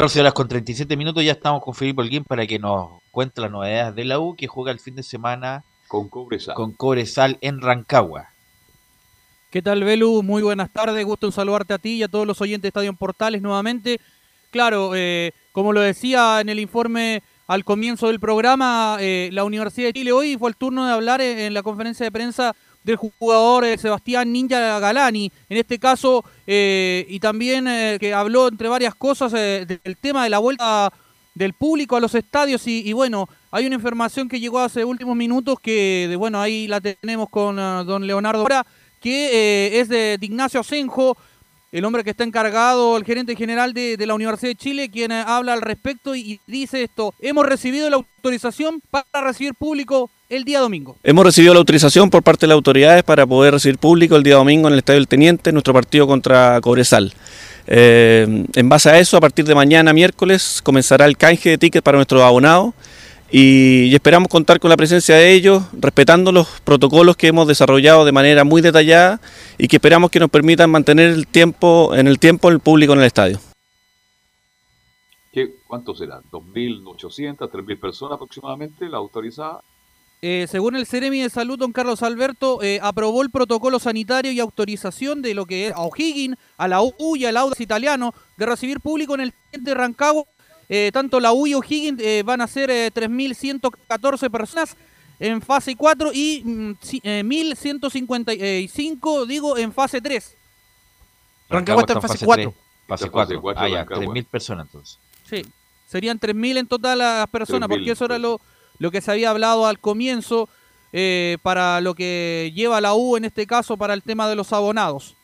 13 horas con 37 minutos, ya estamos con Felipe Holguín para que nos cuente las novedades de la U que juega el fin de semana con Cobresal, con Cobresal en Rancagua. ¿Qué tal, Belu? Muy buenas tardes, gusto en saludarte a ti y a todos los oyentes de Estadio en Portales nuevamente. Claro, eh, como lo decía en el informe al comienzo del programa, eh, la Universidad de Chile hoy fue el turno de hablar en, en la conferencia de prensa del jugador eh, Sebastián Ninja Galani, en este caso, eh, y también eh, que habló entre varias cosas del tema de la vuelta del público a los estadios y, bueno, hay una información que llegó hace últimos minutos que, de, bueno, ahí la tenemos con don Leonardo ahora, que es de, Ignacio Senjo, el hombre que está encargado, el gerente general de, la Universidad de Chile, quien habla al respecto y, y, dice esto, hemos recibido la autorización para recibir público el día domingo. Hemos recibido la autorización por parte de las autoridades para poder recibir público el día domingo en el Estadio del Teniente, nuestro partido contra Cobresal. Eh, en base a eso, a partir de mañana, miércoles, comenzará el canje de tickets para nuestros abonados y, y, esperamos contar con la presencia de ellos, respetando los protocolos que hemos desarrollado de manera muy detallada y que esperamos que nos permitan mantener el tiempo, en el tiempo el público en el estadio. ¿Qué, ¿Cuántos serán? ¿2.800, 3.000 personas aproximadamente la autorizada? Eh, según el Ceremi de Salud, don Carlos Alberto, eh, aprobó el protocolo sanitario y autorización de lo que es a O'Higgins, a la U y al Audax italiano de recibir público en el de Rancagua. Eh, tanto la U y O'Higgins eh, van a ser 3.114 personas en fase 4 y mm, 1.155, digo, en fase 3. Rancagua, está en fase 4. Fase 4. Ah, ya, 3.000 personas entonces. Sí, serían 3.000 en total las personas, porque eso era lo lo que se había hablado al comienzo eh, para lo que lleva la U en este caso para el tema de los abonados.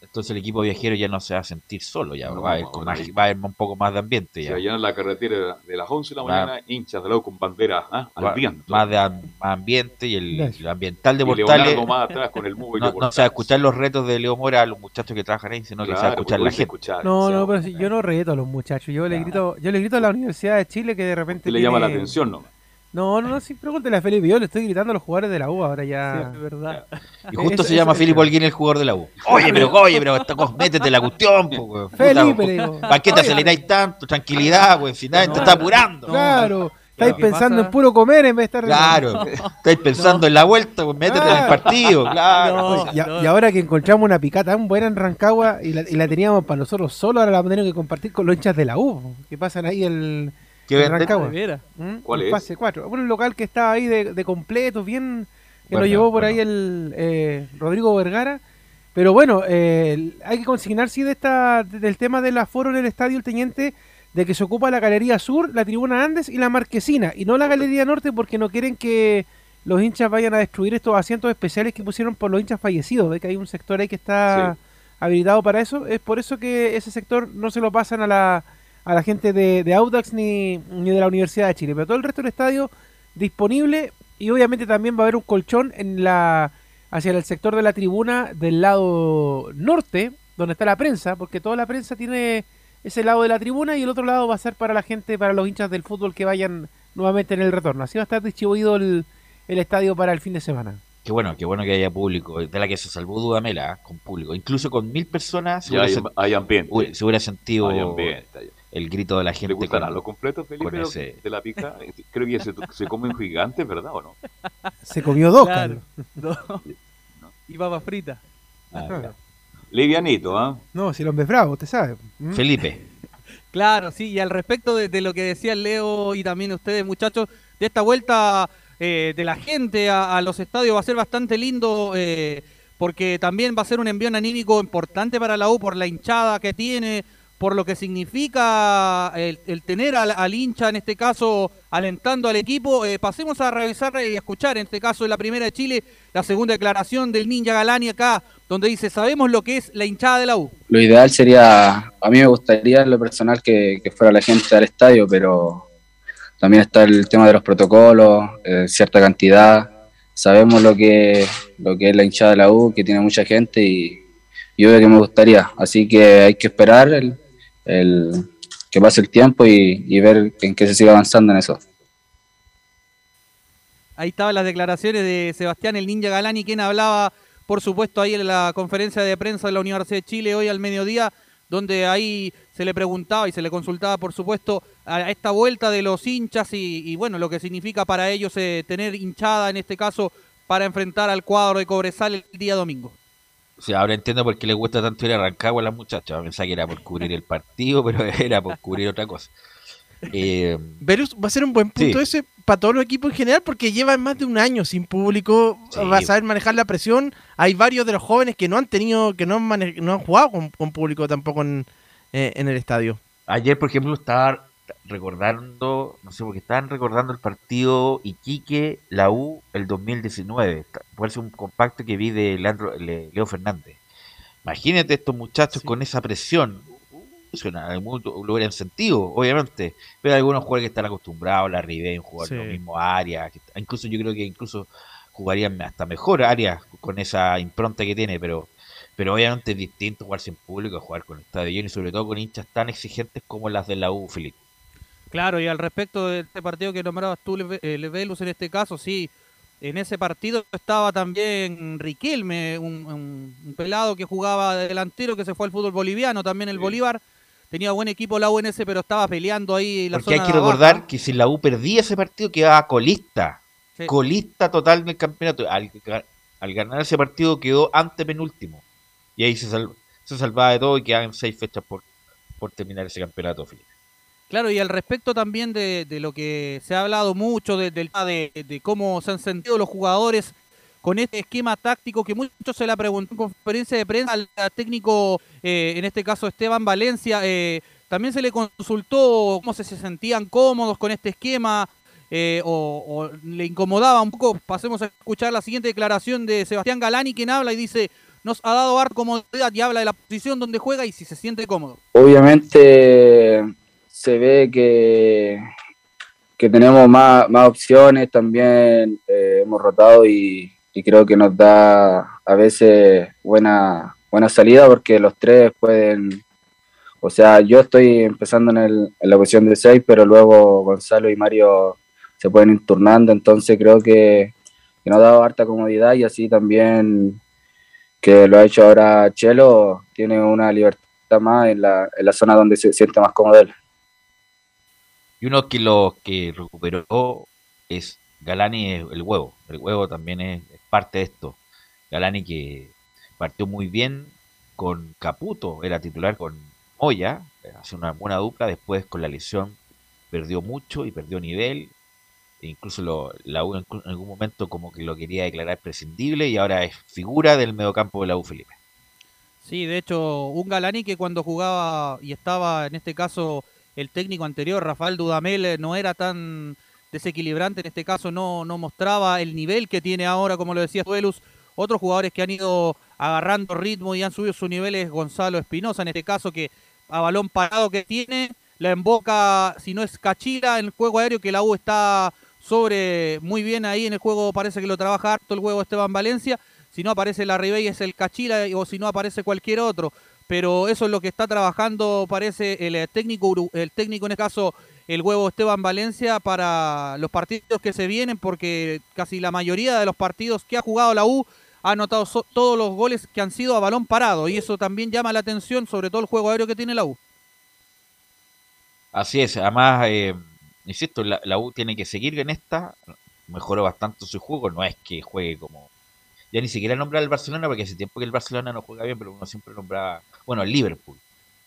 Entonces el equipo viajero ya no se va a sentir solo, ya no, va, a más, va, a haber, un poco más de ambiente. Ya. Se en la carretera de las 11 de la mañana, va, hinchas de la U con bandera al viento. Más de más ambiente y el, el ambiental de Portales. más atrás con el no, no se va a escuchar los retos de Leo Mora a los muchachos que trabajan ahí, sino claro, que se va a escuchar la gente. Escuchar, no, no, pero si, yo no reto a los muchachos, yo, claro. le grito, yo le grito a la Universidad de Chile que de repente... le tiene... llama la atención, ¿no? No, no, no, sí, pregúntale a Felipe. Yo le estoy gritando a los jugadores de la U ahora ya. Sí, es verdad. Y justo se llama Felipe Holguín el jugador de la U. Oye, pero, oye, pero métete la cuestión, po, Felipe, le digo. ¿Para qué te aceleráis tanto? Tranquilidad, güey. Si nadie no, te está apurando. Claro. Estáis pensando en puro comer en vez de estar. Claro. Estáis pensando no. en la vuelta, pues métete claro. en el partido. Claro. y, y, ahora que encontramos una picata tan buena en Rancagua y la, y la teníamos para nosotros solo, ahora la vamos a tener que compartir con los hinchas de la U. Que pasan ahí el ¿Qué Rancagua. ¿Mm? ¿Cuál es? Fase 4. Bueno, un local que estaba ahí de, de completo, bien. Que bueno, lo llevó por bueno. ahí el eh, Rodrigo Vergara. Pero bueno, eh, hay que consignar, sí, de esta, del tema del aforo en el estadio El Teniente, de que se ocupa la Galería Sur, la Tribuna Andes y la Marquesina, y no la Galería Norte porque no quieren que los hinchas vayan a destruir estos asientos especiales que pusieron por los hinchas fallecidos. Ve que hay un sector ahí que está sí. habilitado para eso. Es por eso que ese sector no se lo pasan a la a la gente de, de Audax ni, ni, de la Universidad de Chile, pero todo el resto del estadio disponible y obviamente también va a haber un colchón en la hacia el sector de la tribuna del lado norte, donde está la prensa, porque toda la prensa tiene ese lado de la tribuna y el otro lado va a ser para la gente, para los hinchas del fútbol que vayan nuevamente en el retorno. Así va a estar distribuido el, el estadio para el fin de semana. Qué bueno, qué bueno que haya público. De la que se salvó Dudamela, ¿eh? con público. Incluso con mil personas se, hubiera, hay, hay ambiente. se hubiera sentido hay ambiente, hay el grito de la gente. ¿Le gustará lo completo, Felipe, ese... de la pica? Creo que se, se come un gigante, ¿verdad o no? Se comió dos, claro. Dos. No. Y papa frita. Ah, Livianito, ¿ah? ¿eh? No, si lo hombre bravo, usted sabe. ¿Mm? Felipe. Claro, sí, y al respecto de, de, lo que decía Leo y también ustedes, muchachos, de esta vuelta eh, de la gente a, a, los estadios va a ser bastante lindo. Eh, porque también va a ser un envío anímico importante para la U por la hinchada que tiene, por lo que significa el, el tener al, hincha, en este caso, alentando al equipo. Eh, pasemos a revisar y escuchar, en este caso, en la primera de Chile, la segunda declaración del Ninja Galani acá, donde dice, sabemos lo que es la hinchada de la U. Lo ideal sería, a mí me gustaría lo personal que, que fuera la gente al estadio, pero también está el tema de los protocolos, eh, cierta cantidad. Sabemos lo que, lo que es la hinchada de la U, que tiene mucha gente y yo creo que me gustaría. Así que hay que esperar el, el, que pase el tiempo y, ver en qué se sigue avanzando en eso. Ahí estaban las declaraciones de Sebastián el Ninja Galani, quien hablaba, por supuesto, ahí en la conferencia de prensa de la Universidad de Chile hoy al mediodía, donde ahí se le preguntaba y se le consultaba, por supuesto, a esta vuelta de los hinchas y, y bueno, lo que significa para ellos eh, tener hinchada en este caso para enfrentar al cuadro de Cobresal el día domingo. O sea, ahora entiendo por qué le gusta tanto ir a Rancagua a las muchachas. Pensaba que era por cubrir el partido, pero era por cubrir otra cosa. Eh, Verus va a ser un buen punto Sí. ese para todos los equipos en general porque llevan más de un año sin público, Sí. va a saber manejar la presión. Hay varios de los jóvenes que no han tenido, que no han, no han jugado con, con público tampoco en, eh, en el estadio. ayer, por ejemplo, estaba recordando, no sé, porque estaban recordando el partido Iquique, la U, el 2019. Está- Puede ser un compacto que vi de Leandro- Le- Leo Fernández. Imagínate estos muchachos con esa presión. Lo hubieran sentido, obviamente. Pero hay algunos jugadores que están acostumbrados, la Riven, jugar en los Sí. mismos áreas. incluso yo creo que incluso jugarían hasta mejor áreas con esa impronta que tiene, pero pero obviamente es distinto jugar sin público a jugar con estadio lleno y sobre todo con hinchas tan exigentes como las de la U, Felipe. Claro, y al respecto de este partido que nombrabas tú, Leve- eh, Levelus, en este caso, sí, en ese partido estaba también Riquelme, un, un- un pelado que jugaba de delantero, que se fue al fútbol boliviano, también el Bolívar. Tenía buen equipo la UNS, pero estaba peleando ahí la Porque hay que recordar que si la U perdía ese partido quedaba colista. Sí. Colista total del campeonato. Al ganar ese partido quedó antepenúltimo. Y ahí se, sal- se salvaba de todo y quedaban seis fechas por, por terminar ese campeonato, Felipe. Claro, y al respecto también de, lo que se ha hablado mucho, de, de, de cómo se han sentido los jugadores con este esquema táctico que muchos se la preguntó en conferencia de prensa al técnico, eh, en este caso Esteban Valencia, eh, también se le consultó cómo se, se sentían cómodos con este esquema eh, o, o le incomodaba un poco. Pasemos a escuchar la siguiente declaración de Sebastián Galani, quien habla y dice, nos ha dado harta comodidad y habla de la posición donde juega y si se siente cómodo. Obviamente se ve que, que tenemos más, más opciones, también eh, hemos rotado y, y creo que nos da a veces buena, buena salida porque los tres pueden, o sea, yo estoy empezando en, el, en la posición de 6, pero luego Gonzalo y Mario se pueden ir turnando, entonces creo que, que nos ha dado harta comodidad y así también que lo ha hecho ahora Chelo, tiene una libertad más en la, en la zona donde se siente más cómodo él. Y uno que lo que recuperó es Galani, el huevo. El huevo también es, parte de esto. Galani que partió muy bien con Caputo, era titular con Moya, hace una buena dupla, después con la lesión perdió mucho y perdió nivel. E incluso lo- la U en algún momento como que lo quería declarar prescindible y ahora es figura del mediocampo de la U, Felipe. Sí, de hecho, un Galani que cuando jugaba y estaba en este caso el técnico anterior, Rafael Dudamel, eh, no era tan desequilibrante, en este caso no, no mostraba el nivel que tiene ahora, como lo decía Duelus. Otros jugadores que han ido agarrando ritmo y han subido su nivel es Gonzalo Espinosa, en este caso que a balón parado que tiene, la emboca, si no es Cachila, en el juego aéreo que la U está sobre muy bien ahí en el juego, parece que lo trabaja harto el juego Esteban Valencia, si no aparece la Ribey es el Cachila o si no aparece cualquier otro, pero eso es lo que está trabajando parece el eh, técnico el técnico en este caso el huevo Esteban Valencia para los partidos que se vienen porque casi la mayoría de los partidos que ha jugado la U ha anotado todos los goles que han sido a balón parado y eso también llama la atención sobre todo el juego aéreo que tiene la U. Así es, además, eh, insisto, la, la U tiene que seguir en esta, mejoró bastante su juego, no es que juegue como... Ya ni siquiera nombrar al Barcelona, porque hace tiempo que el Barcelona no juega bien, pero uno siempre nombraba, bueno, el Liverpool,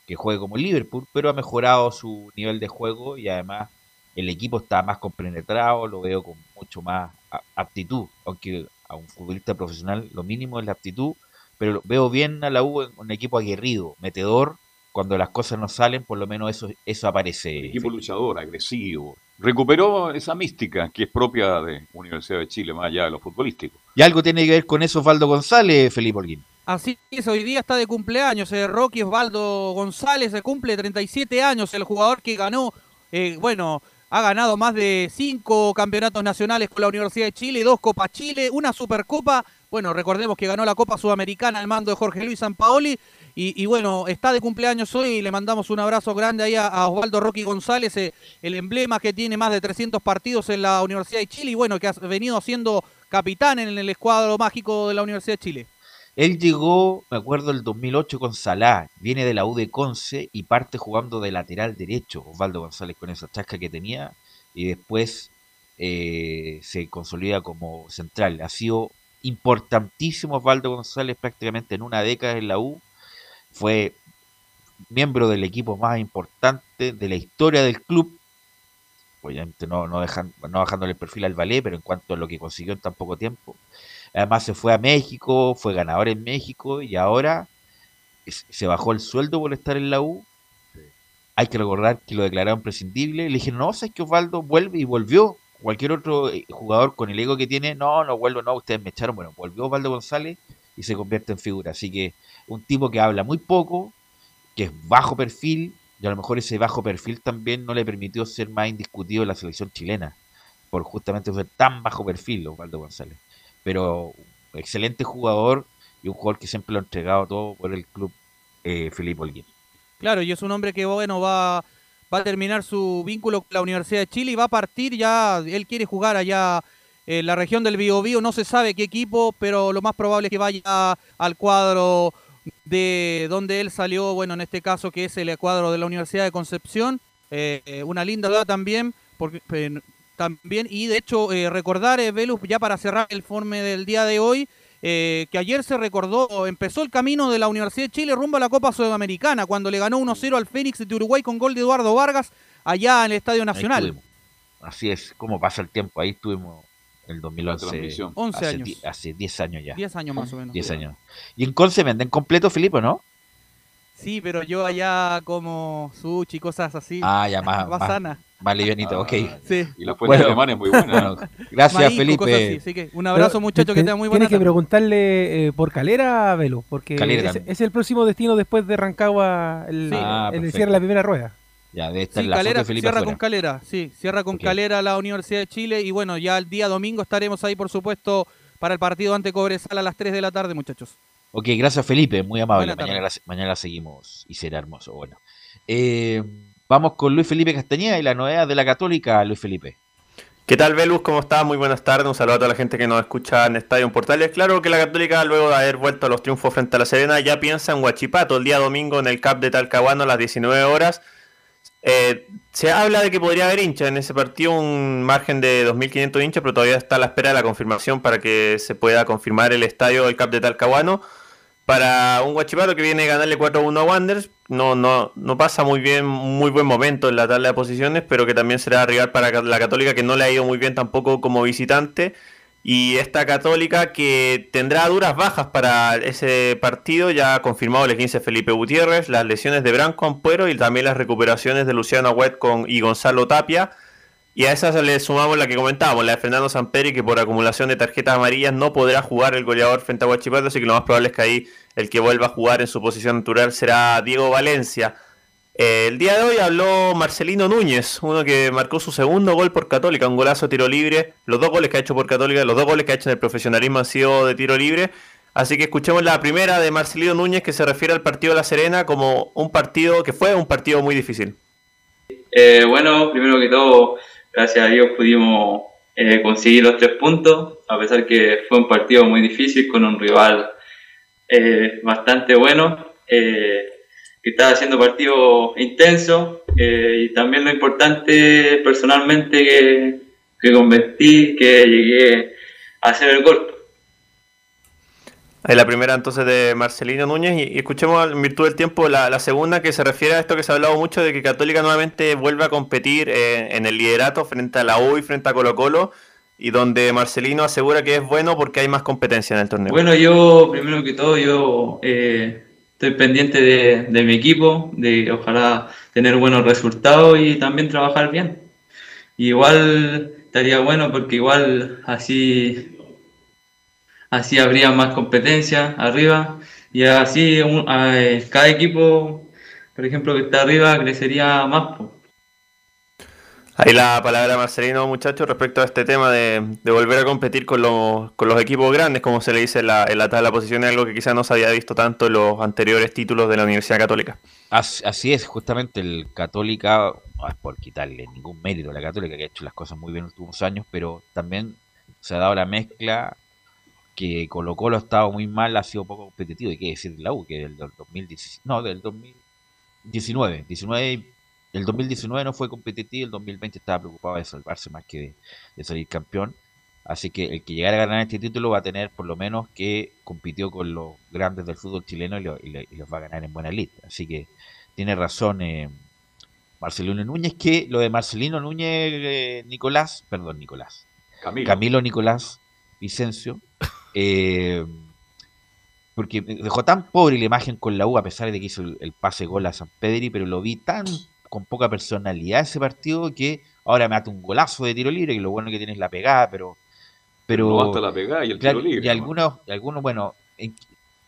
que juegue como Liverpool, pero ha mejorado su nivel de juego y además el equipo está más compenetrado, lo veo con mucho más aptitud, aunque a un futbolista profesional lo mínimo es la aptitud, pero veo bien a la U en un equipo aguerrido, metedor, cuando las cosas no salen, por lo menos eso, eso aparece. Equipo luchador, agresivo. Recuperó esa mística que es propia de Universidad de Chile, más allá de lo futbolístico. Y algo tiene que ver con eso Osvaldo González, Felipe Holguín. Así es, hoy día está de cumpleaños eh, Rocky Osvaldo González, se cumple 37 años, el jugador que ganó, eh, bueno, ha ganado más de cinco campeonatos nacionales con la Universidad de Chile, dos Copas Chile, una Supercopa. Bueno, recordemos que ganó la Copa Sudamericana al mando de Jorge Luis Sampaoli. Y, bueno, está de cumpleaños hoy y le mandamos un abrazo grande ahí a, a Osvaldo Rocky González, eh, el emblema que tiene más de 300 partidos en la Universidad de Chile y bueno, que ha venido siendo capitán en el escuadro mágico de la Universidad de Chile. Él llegó, me acuerdo, el 2008 con Salah, viene de la U de Conce y parte jugando de lateral derecho, Osvaldo González con esa chasca que tenía, y después eh, se consolida como central. Ha sido importantísimo Osvaldo González prácticamente en una década en la U, fue miembro del equipo más importante de la historia del club, obviamente no, no, dejan, bajándole el perfil al ballet, pero en cuanto a lo que consiguió en tan poco tiempo. Además se fue a México, fue ganador en México y ahora se bajó el sueldo por estar en la U. Hay que recordar que lo declararon imprescindible. Le dijeron, no, sabes que Osvaldo vuelve y volvió. Cualquier otro eh, jugador con el ego que tiene, no, no vuelvo, no, ustedes me echaron. Bueno, volvió Osvaldo González y se convierte en figura. Así que un tipo que habla muy poco, que es bajo perfil, y a lo mejor ese bajo perfil también no le permitió ser más indiscutido en la selección chilena, por justamente ser tan bajo perfil Osvaldo González pero excelente jugador y un jugador que siempre lo ha entregado todo por el club eh, Felipe Holguín. Claro, y es un hombre que bueno va, va a terminar su vínculo con la Universidad de Chile y va a partir ya, él quiere jugar allá en la región del Biobío, no se sabe qué equipo, pero lo más probable es que vaya al cuadro de donde él salió, bueno, en este caso que es el cuadro de la Universidad de Concepción, eh, una linda edad también, porque eh, también. Y de hecho, eh, recordar, eh, Velus, ya para cerrar el informe del día de hoy, eh, que ayer se recordó, empezó el camino de la Universidad de Chile rumbo a la Copa Sudamericana, cuando le ganó 1-0 al Fénix de Uruguay con gol de Eduardo Vargas allá en el Estadio Nacional. Así es, como pasa el tiempo, ahí estuvimos el 2011. 11 hace años. di- Hace 10 años ya. 10 años más o menos. 10 años. Y en Conce venden completo, Felipe, ¿no? Sí, pero yo allá como sushi, cosas así. Ah, ya más, Más sana. más livianito, ok. Sí. Y la fuente alemana es muy buena. bueno, gracias, Maíz, Felipe. así, así que un abrazo, Pero muchachos, que te- tengan muy Tienes buena que tarde. preguntarle eh, por Calera, Velo, porque Calera es, es el próximo destino después de Rancagua, el, Sí. Ah, el cierre de la primera rueda. Ya, estar Sí, la foto Calera, de Felipe cierra afuera. con Calera, sí, cierra con Ok. Calera la Universidad de Chile y bueno, ya el día domingo estaremos ahí, por supuesto, para el partido ante Cobresal a las 3 de la tarde, muchachos. Ok, gracias Felipe, muy amable. Mañana la, mañana la seguimos y será hermoso. Bueno, Eh, vamos con Luis Felipe Castañeda y la novedad de la Católica, Luis Felipe. ¿Qué tal, Velus? ¿Cómo estás? Muy buenas tardes. Un saludo a toda la gente que nos escucha en Estadio en Portales. Claro que la Católica, luego de haber vuelto a los triunfos frente a la Serena, ya piensa en Huachipato el día domingo en el CAP de Talcahuano a las 19 horas. Eh, se habla de que podría haber hinchas en ese partido, un margen de 2.500 hinchas, pero todavía está a la espera de la confirmación para que se pueda confirmar el estadio del CAP de Talcahuano. Para un Huachipato que viene a ganarle 4-1 a Wanderers, no, no, no pasa muy bien, muy buen momento en la tabla de posiciones, pero que también será rival para la Católica que no le ha ido muy bien tampoco como visitante. Y esta Católica que tendrá duras bajas para ese partido, ya confirmado el 15 Felipe Gutiérrez, las lesiones de Branco Ampuero y también las recuperaciones de Luciano Agüet con, y Gonzalo Tapia. Y a esas le sumamos la que comentábamos, la de Fernando Samperi, que por acumulación de tarjetas amarillas no podrá jugar el goleador frente a Huachipato, así que lo más probable es que ahí el que vuelva a jugar en su posición natural será Diego Valencia. El día de hoy habló Marcelino Núñez, uno que marcó su segundo gol por Católica, un golazo de tiro libre. Los dos goles que ha hecho por Católica, los dos goles que ha hecho en el profesionalismo han sido de tiro libre. Así que escuchemos la primera de Marcelino Núñez que se refiere al partido de La Serena como un partido que fue un partido muy difícil. Eh, bueno, primero que todo, gracias a Dios pudimos eh, conseguir los tres puntos, a pesar que fue un partido muy difícil con un rival eh, bastante bueno, que estaba haciendo partido intenso eh, y también lo importante personalmente que, que convertí, que llegué a hacer el gol. La primera entonces de Marcelino Núñez y, y escuchemos en virtud del tiempo la, la segunda que se refiere a esto que se ha hablado mucho de que Católica nuevamente vuelve a competir en el liderato frente a la U y frente a Colo Colo y donde Marcelino asegura que es bueno porque hay más competencia en el torneo. Bueno, yo, primero que todo, yo eh, estoy pendiente de, mi equipo, de ojalá tener buenos resultados y también trabajar bien. Igual estaría bueno porque igual así, así habría más competencia arriba y así un- eh, cada equipo, por ejemplo, que está arriba crecería más. Ahí la palabra Marcelino, muchachos, respecto a este tema de, volver a competir con los, con los equipos grandes, como se le dice en la, en la posiciones, algo que quizás no se había visto tanto en los anteriores títulos de la Universidad Católica. Así, es, justamente el Católica, no es por quitarle ningún mérito a la Católica, que ha hecho las cosas muy bien en los últimos años, pero también se ha dado la mezcla que Colo Colo ha estado muy mal, ha sido poco competitivo, y qué decir la U, que del 2017, no, del 2019, 19, el 2019 no fue competitivo, el 2020 estaba preocupado de salvarse más que de, de salir campeón, así que el que llegara a ganar este título va a tener por lo menos que compitió con los grandes del fútbol chileno y, lo- y lo- y los va a ganar en buena lista, así que tiene razón eh, Marcelino Núñez, que lo de Marcelino Núñez, eh, Nicolás, perdón, Nicolás, Camilo. Camilo Nicolás Vicencio, eh, porque dejó tan pobre la imagen con la U, a pesar de que hizo el, el pase gol a San Pedri, pero lo vi tan con poca personalidad ese partido que ahora me hace un golazo de tiro libre, que lo bueno que tiene es la pegada, pero... pero No basta la pegada y el claro, tiro libre, Y algunos, y algunos bueno, ¿en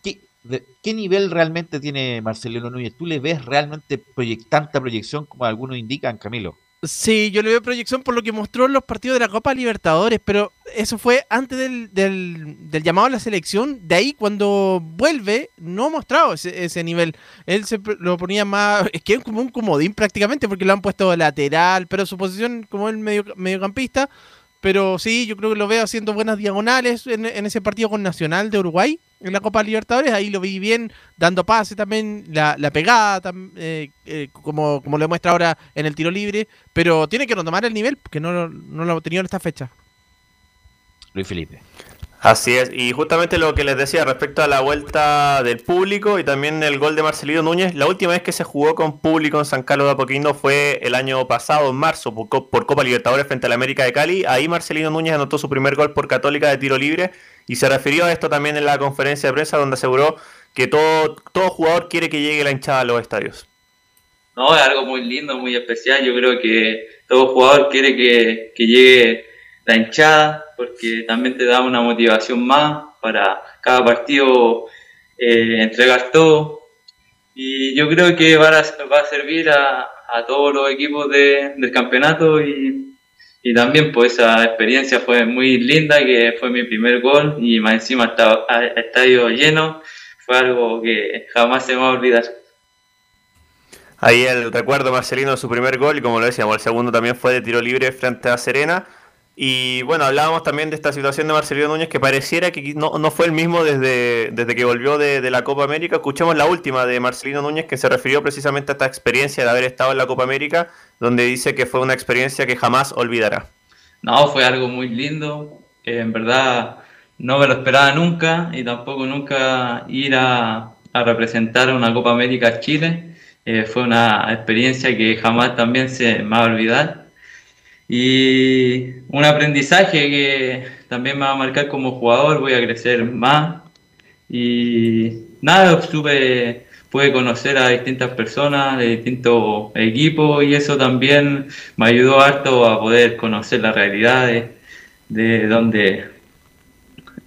qué, de- qué nivel realmente tiene Marcelino Núñez? ¿Tú le ves realmente proyec- tanta proyección como algunos indican, Camilo? Sí, yo le veo proyección por lo que mostró en los partidos de la Copa Libertadores, pero eso fue antes del, del- llamado a la selección. De ahí, cuando vuelve, no ha mostrado ese, ese nivel. Él se lo ponía más. Es que es como un comodín prácticamente, porque lo han puesto lateral, pero su posición como el medio, mediocampista. Pero sí, yo creo que lo veo haciendo buenas diagonales en, en ese partido con Nacional de Uruguay, en la Copa Libertadores. Ahí lo vi bien, dando pase también, la, la pegada, eh, eh, como, como lo demuestra ahora en el tiro libre. Pero tiene que retomar el nivel, porque no, no lo ha tenido en esta fecha. Luis Felipe. Así es, y justamente lo que les decía respecto a la vuelta del público y también el gol de Marcelino Núñez, la última vez que se jugó con público en San Carlos de Apoquindo fue el año pasado, en marzo, por, Co- por Copa Libertadores frente a la América de Cali. Ahí Marcelino Núñez anotó su primer gol por Católica de tiro libre y se refirió a esto también en la conferencia de prensa donde aseguró que todo, todo jugador quiere que llegue la hinchada a los estadios. No, es algo muy lindo, muy especial. Yo creo que todo jugador quiere que, que llegue la hinchada, porque también te da una motivación más para cada partido eh, entregar todo. Y yo creo que va a, va a servir a, a todos los equipos de- del campeonato y, y también pues esa experiencia fue muy linda, que fue mi primer gol y más encima estaba estadio lleno. Fue algo que jamás se me va a olvidar. Ahí el recuerdo Marcelino de su primer gol y como lo decíamos, el segundo también fue de tiro libre frente a Serena. Y bueno, hablábamos también de esta situación de Marcelino Núñez que pareciera que no, no fue el mismo desde, desde que volvió de, la Copa América. Escuchemos la última de Marcelino Núñez que se refirió precisamente a esta experiencia de haber estado en la Copa América, donde dice que fue una experiencia que jamás olvidará. No, fue algo muy lindo. eh, en verdad no me lo esperaba nunca y tampoco nunca ir a, a representar a una Copa América Chile. Eh, fue una experiencia que jamás también se me va a olvidar. Y un aprendizaje que también me va a marcar como jugador, voy a crecer más. Y nada, supe, pude conocer a distintas personas de distintos equipos y eso también me ayudó harto a poder conocer la realidad de, de dónde,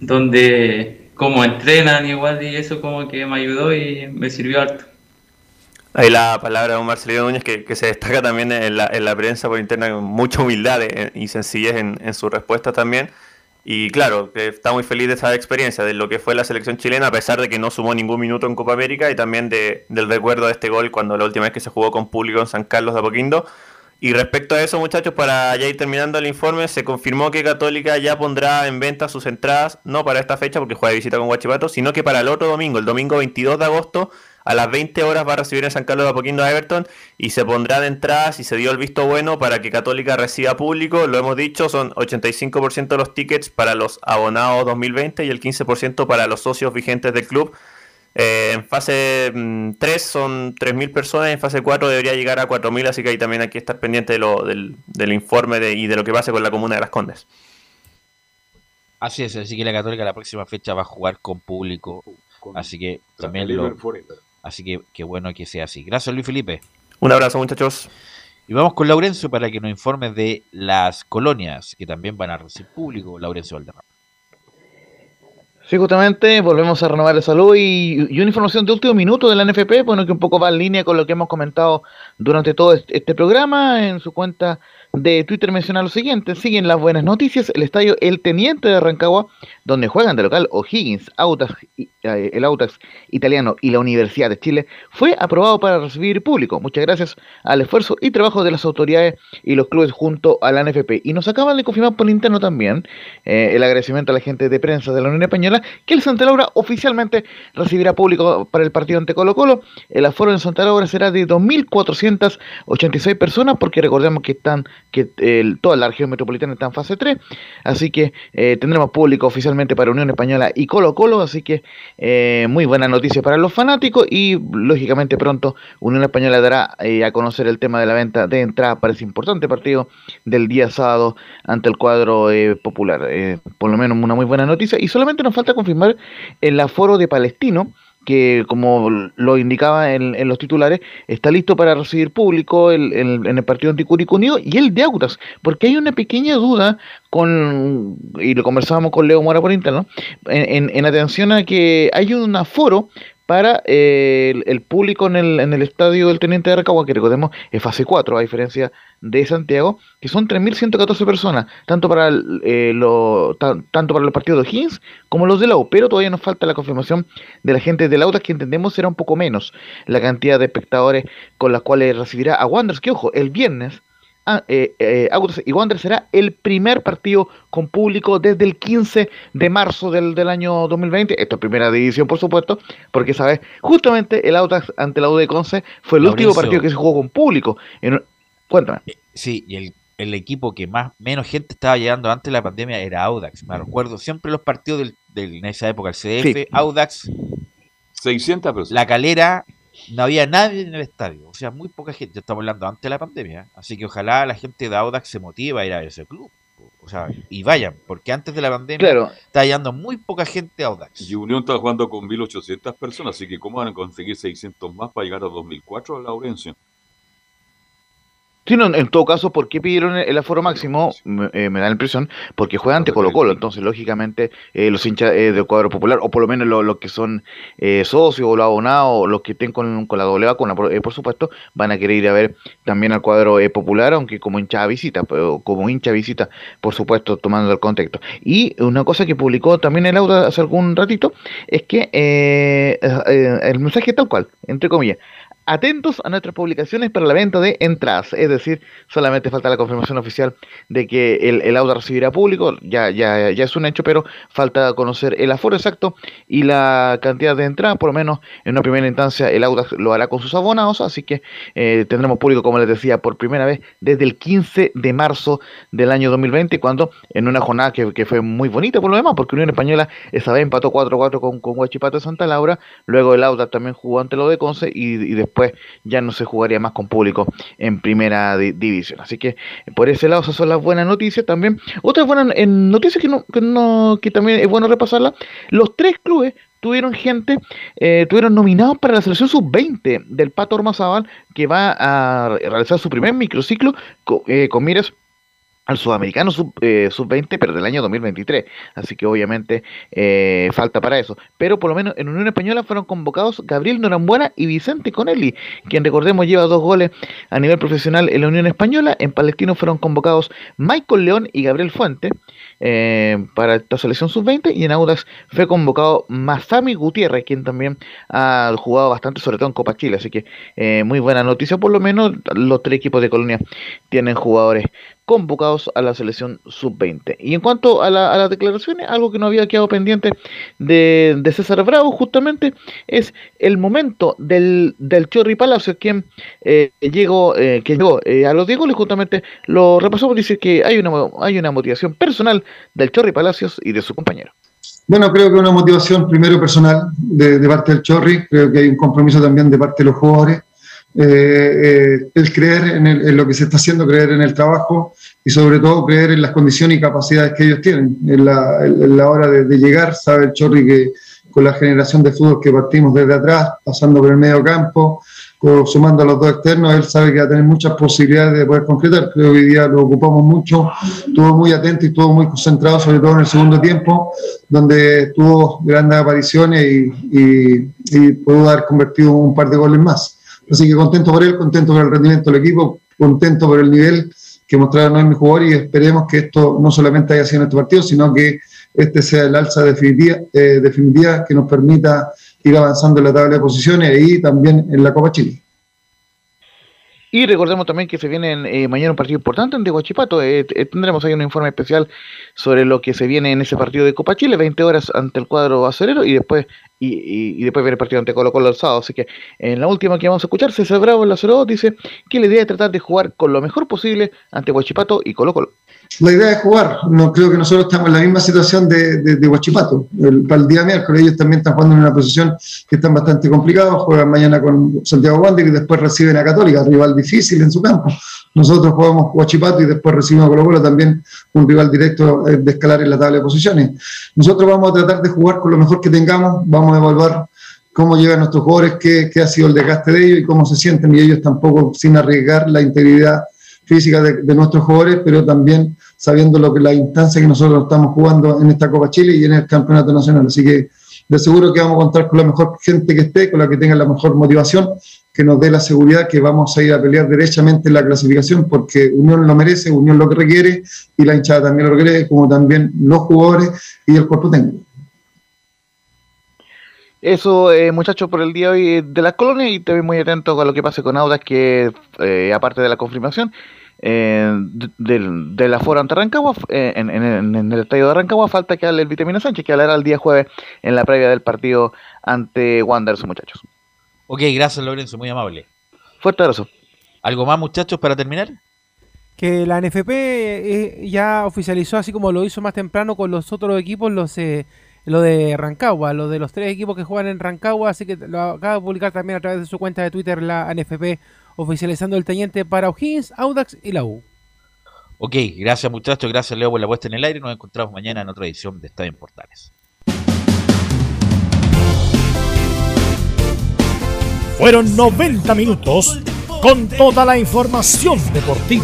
dónde, cómo entrenan igual y eso como que me ayudó y me sirvió harto. Ahí la palabra de un Marcelino Núñez que, que se destaca también en la, en la prensa por interna con mucha humildad eh, y sencillez en, en sus respuestas también. Y claro, que está muy feliz de esa experiencia, de lo que fue la selección chilena, a pesar de que no sumó ningún minuto en Copa América y también de, del recuerdo de este gol cuando la última vez que se jugó con público en San Carlos de Apoquindo. Y respecto a eso, muchachos, para ya ir terminando el informe, se confirmó que Católica ya pondrá en venta sus entradas, no para esta fecha porque juega de visita con Guachipato, sino que para el otro domingo, el domingo 22 de agosto, a las 20 horas va a recibir en San Carlos de Apoquindo a Everton y se pondrá de entradas y se dio el visto bueno para que Católica reciba público. Lo hemos dicho, son 85% de los tickets para los abonados 2020 y el 15% para los socios vigentes del club. Eh, en fase mm, 3 son 3.000 personas, en fase 4 debería llegar a 4.000, así que ahí también hay que estar pendiente de lo, del, del informe de- y de lo que pase con la comuna de Las Condes. Así es, así que la Católica la próxima fecha va a jugar con público. así que también lo, así que qué bueno que sea así. Gracias Luis Felipe. Un abrazo muchachos. Y vamos con Laurencio para que nos informe de las colonias que también van a recibir público. Laurencio Valderrama. Sí, justamente volvemos a renovar el salud y, y una información de último minuto de la NFP, bueno, que un poco va en línea con lo que hemos comentado durante todo este, este programa. En su cuenta de Twitter menciona lo siguiente, siguen las buenas noticias, el estadio El Teniente de Rancagua, donde juegan de local O'Higgins, eh, el Autas italiano y la Universidad de Chile, fue aprobado para recibir público. Muchas gracias al esfuerzo y trabajo de las autoridades y los clubes junto a la NFP. Y nos acaban de confirmar por interno también eh, el agradecimiento a la gente de prensa de la Unión Española que el Santa Laura oficialmente recibirá público para el partido ante Colo Colo. El aforo en Santa Laura será de 2.486 personas porque recordemos que están que toda la región metropolitana está en fase 3, así que eh, tendremos público oficialmente para Unión Española y Colo Colo, así que eh, muy buena noticia para los fanáticos y lógicamente pronto Unión Española dará eh, a conocer el tema de la venta de entrada para ese importante partido del día sábado ante el cuadro popular, por lo menos una muy buena noticia y solamente nos falta confirmar el aforo de Palestino, que como lo indicaba en, los titulares, está listo para recibir público en el partido Anticúrico Unido y el de Autas, porque hay una pequeña duda con, y lo conversábamos con Leo Mora por interno, en, en atención a que hay un aforo para eh, el, público en el, estadio del Teniente de Arcagua, que recordemos es fase 4, a diferencia de Santiago, que son 3.114 personas, tanto para, eh, lo, tanto para los partidos de Higgins como los de la pero todavía nos falta la confirmación de la gente de Lautas, que entendemos será un poco menos la cantidad de espectadores con las cuales recibirá a Wanderers, que ojo, el viernes Ah, eh, eh, y Wander será el primer partido con público desde el 15 de marzo del, del año 2020. Esta es primera división, por supuesto, porque, ¿sabes? Justamente el Audax ante la U de Conce fue el último partido que se jugó con público. cuéntame. Eh, sí, y el, el, equipo que más menos gente estaba llegando antes de la pandemia era Audax. Me recuerdo siempre los partidos del, del en esa época, el CDF, Audax. 600 personas. La calera no había nadie en el estadio, o sea, muy poca gente, estamos hablando antes de la pandemia, así que ojalá la gente de Audax se motive a ir a ese club, o sea, y vayan, porque antes de la pandemia está llegando muy poca gente a Audax. Y Unión está jugando con 1.800 personas, así que ¿cómo van a conseguir 600 más para llegar a 2004 a Laurencio? Sí, en todo caso, ¿por qué pidieron el aforo máximo? Eh, me, da la impresión, porque juegan ante Colo Colo, entonces lógicamente eh, los hinchas eh, del cuadro popular, o por lo menos los que son socios o los abonados, o los que estén con, la doble vacuna, por, por, supuesto, van a querer ir a ver también al cuadro popular, aunque como hincha visita, pero como hincha visita, por supuesto, tomando el contexto. Y una cosa que publicó también el auto hace algún ratito, es que el mensaje tal cual, entre comillas, atentos a nuestras publicaciones para la venta de entradas. Es decir, solamente falta la confirmación oficial de que el, el auto recibirá público. Ya, ya, ya es un hecho, pero falta conocer el aforo exacto y la cantidad de entradas. Por lo menos en una primera instancia, el auto lo hará con sus abonados. Así que eh, tendremos público, como les decía, por primera vez desde el 15 de marzo del año 2020, cuando en una jornada que, fue muy bonita por lo demás, porque Unión Española esa empató 4-4 con, con Huachipato de Santa Laura. Luego el Audax también jugó ante lo de Conce y, y después pues ya no se jugaría más con público en primera división. Así que por ese lado esas son las buenas noticias también. Otras buenas noticias que, no, que, no, que también es bueno repasarla. Los tres clubes tuvieron gente, eh, tuvieron nominados para la selección sub-20 del Pato Ormazábal, que va a realizar su primer microciclo con, eh, con miras al sudamericano sub-20, eh, pero del año 2023. Así que obviamente eh, falta para eso. Pero por lo menos en Unión Española fueron convocados Gabriel Norambuena y Vicente Conelli, quien recordemos lleva dos goles a nivel profesional en la Unión Española. En Palestino fueron convocados Michael León y Gabriel Fuente. Eh, para esta selección sub-20 y en Audax fue convocado Masami Gutiérrez, quien también ha jugado bastante, sobre todo en Copa Chile, así que muy buena noticia, por lo menos los tres equipos de Colonia tienen jugadores convocados a la selección sub-20. Y en cuanto a, las declaraciones, algo que no había quedado pendiente de, César Bravo, justamente, es el momento del, del Chorri Palacio, quien eh, llegó, eh, que llegó eh, a los 10 goles, justamente lo repasó, dice que hay una, hay una motivación personal del Chorri Palacios y de su compañero. Bueno, creo que una motivación primero personal de, de parte del Chorri, creo que hay un compromiso también de parte de los jugadores eh, eh, el creer en, lo que se está haciendo, creer en el trabajo y sobre todo creer en las condiciones y capacidades que ellos tienen. En la, hora de, llegar, sabe el Chorri que con la generación de fútbol que partimos desde atrás, pasando por el medio campo, sumando a los dos externos, él sabe que va a tener muchas posibilidades de poder concretar. Creo que hoy día lo ocupamos mucho, estuvo muy atento y estuvo muy concentrado, sobre todo en el segundo tiempo, donde tuvo grandes apariciones y, y, y pudo haber convertido un par de goles más. Así que contento por él, contento por el rendimiento del equipo, contento por el nivel que mostraron hoy mis jugadores y esperemos que esto no solamente haya sido en este partido, sino que este sea el alza definitiva, eh, definitiva que nos permita ir avanzando en la tabla de posiciones y también en la Copa Chile. Y recordemos también que se viene eh, mañana un partido importante ante Huachipato. Eh, eh, tendremos ahí un informe especial sobre lo que se viene en ese partido de Copa Chile, 20 horas ante el cuadro acerero y después y, y, después viene el partido ante Colo Colo el sábado. Así que en la última que vamos a escuchar, César Bravo en la 02 dice que la idea es tratar de jugar con lo mejor posible ante Huachipato y Colo Colo la idea es jugar. No creo que nosotros estamos en la misma situación de, de, Huachipato. El, para el día miércoles ellos también están jugando en una posición que están bastante complicados. Juegan mañana con Santiago Wander y después reciben a Católica, rival difícil en su campo. Nosotros jugamos Huachipato y después recibimos a Colo Colo también un rival directo eh, de escalar en la tabla de posiciones. Nosotros vamos a tratar de jugar con lo mejor que tengamos. Vamos a evaluar cómo llegan nuestros jugadores, qué, qué ha sido el desgaste de ellos y cómo se sienten. Y ellos tampoco sin arriesgar la integridad física de, nuestros jugadores, pero también sabiendo lo que la instancia que nosotros estamos jugando en esta Copa Chile y en el Campeonato Nacional. Así que de seguro que vamos a contar con la mejor gente que esté, con la que tenga la mejor motivación, que nos dé la seguridad que vamos a ir a pelear derechamente en la clasificación, porque Unión lo merece, Unión lo que requiere, y la hinchada también lo requiere, como también los jugadores y el cuerpo técnico. Eso, eh, muchachos, por el día de hoy de la colonia y también muy atento a lo que pase con Audas, que eh, aparte de la confirmación eh, del, de la fora ante Rancagua, eh, en, en, en, el estadio de Rancagua, falta que hable el Vitamina Sánchez, que hablará el día jueves en la previa del partido ante Wanderers, muchachos. Ok, gracias Lorenzo, muy amable. Fuerte abrazo. ¿Algo más, muchachos, para terminar? Que la NFP eh, ya oficializó, así como lo hizo más temprano con los otros equipos, los lo de Rancagua, lo de los tres equipos que juegan en Rancagua, así que lo acaba de publicar también a través de su cuenta de Twitter la NFP, oficializando el teniente para O'Higgins, Audax y la U. Ok, gracias muchachos, gracias Leo por la puesta en el aire, nos encontramos mañana en otra edición de Estadio en Portales. Fueron 90 minutos con toda la información deportiva.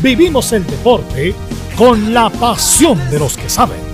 Vivimos el deporte con la pasión de los que saben.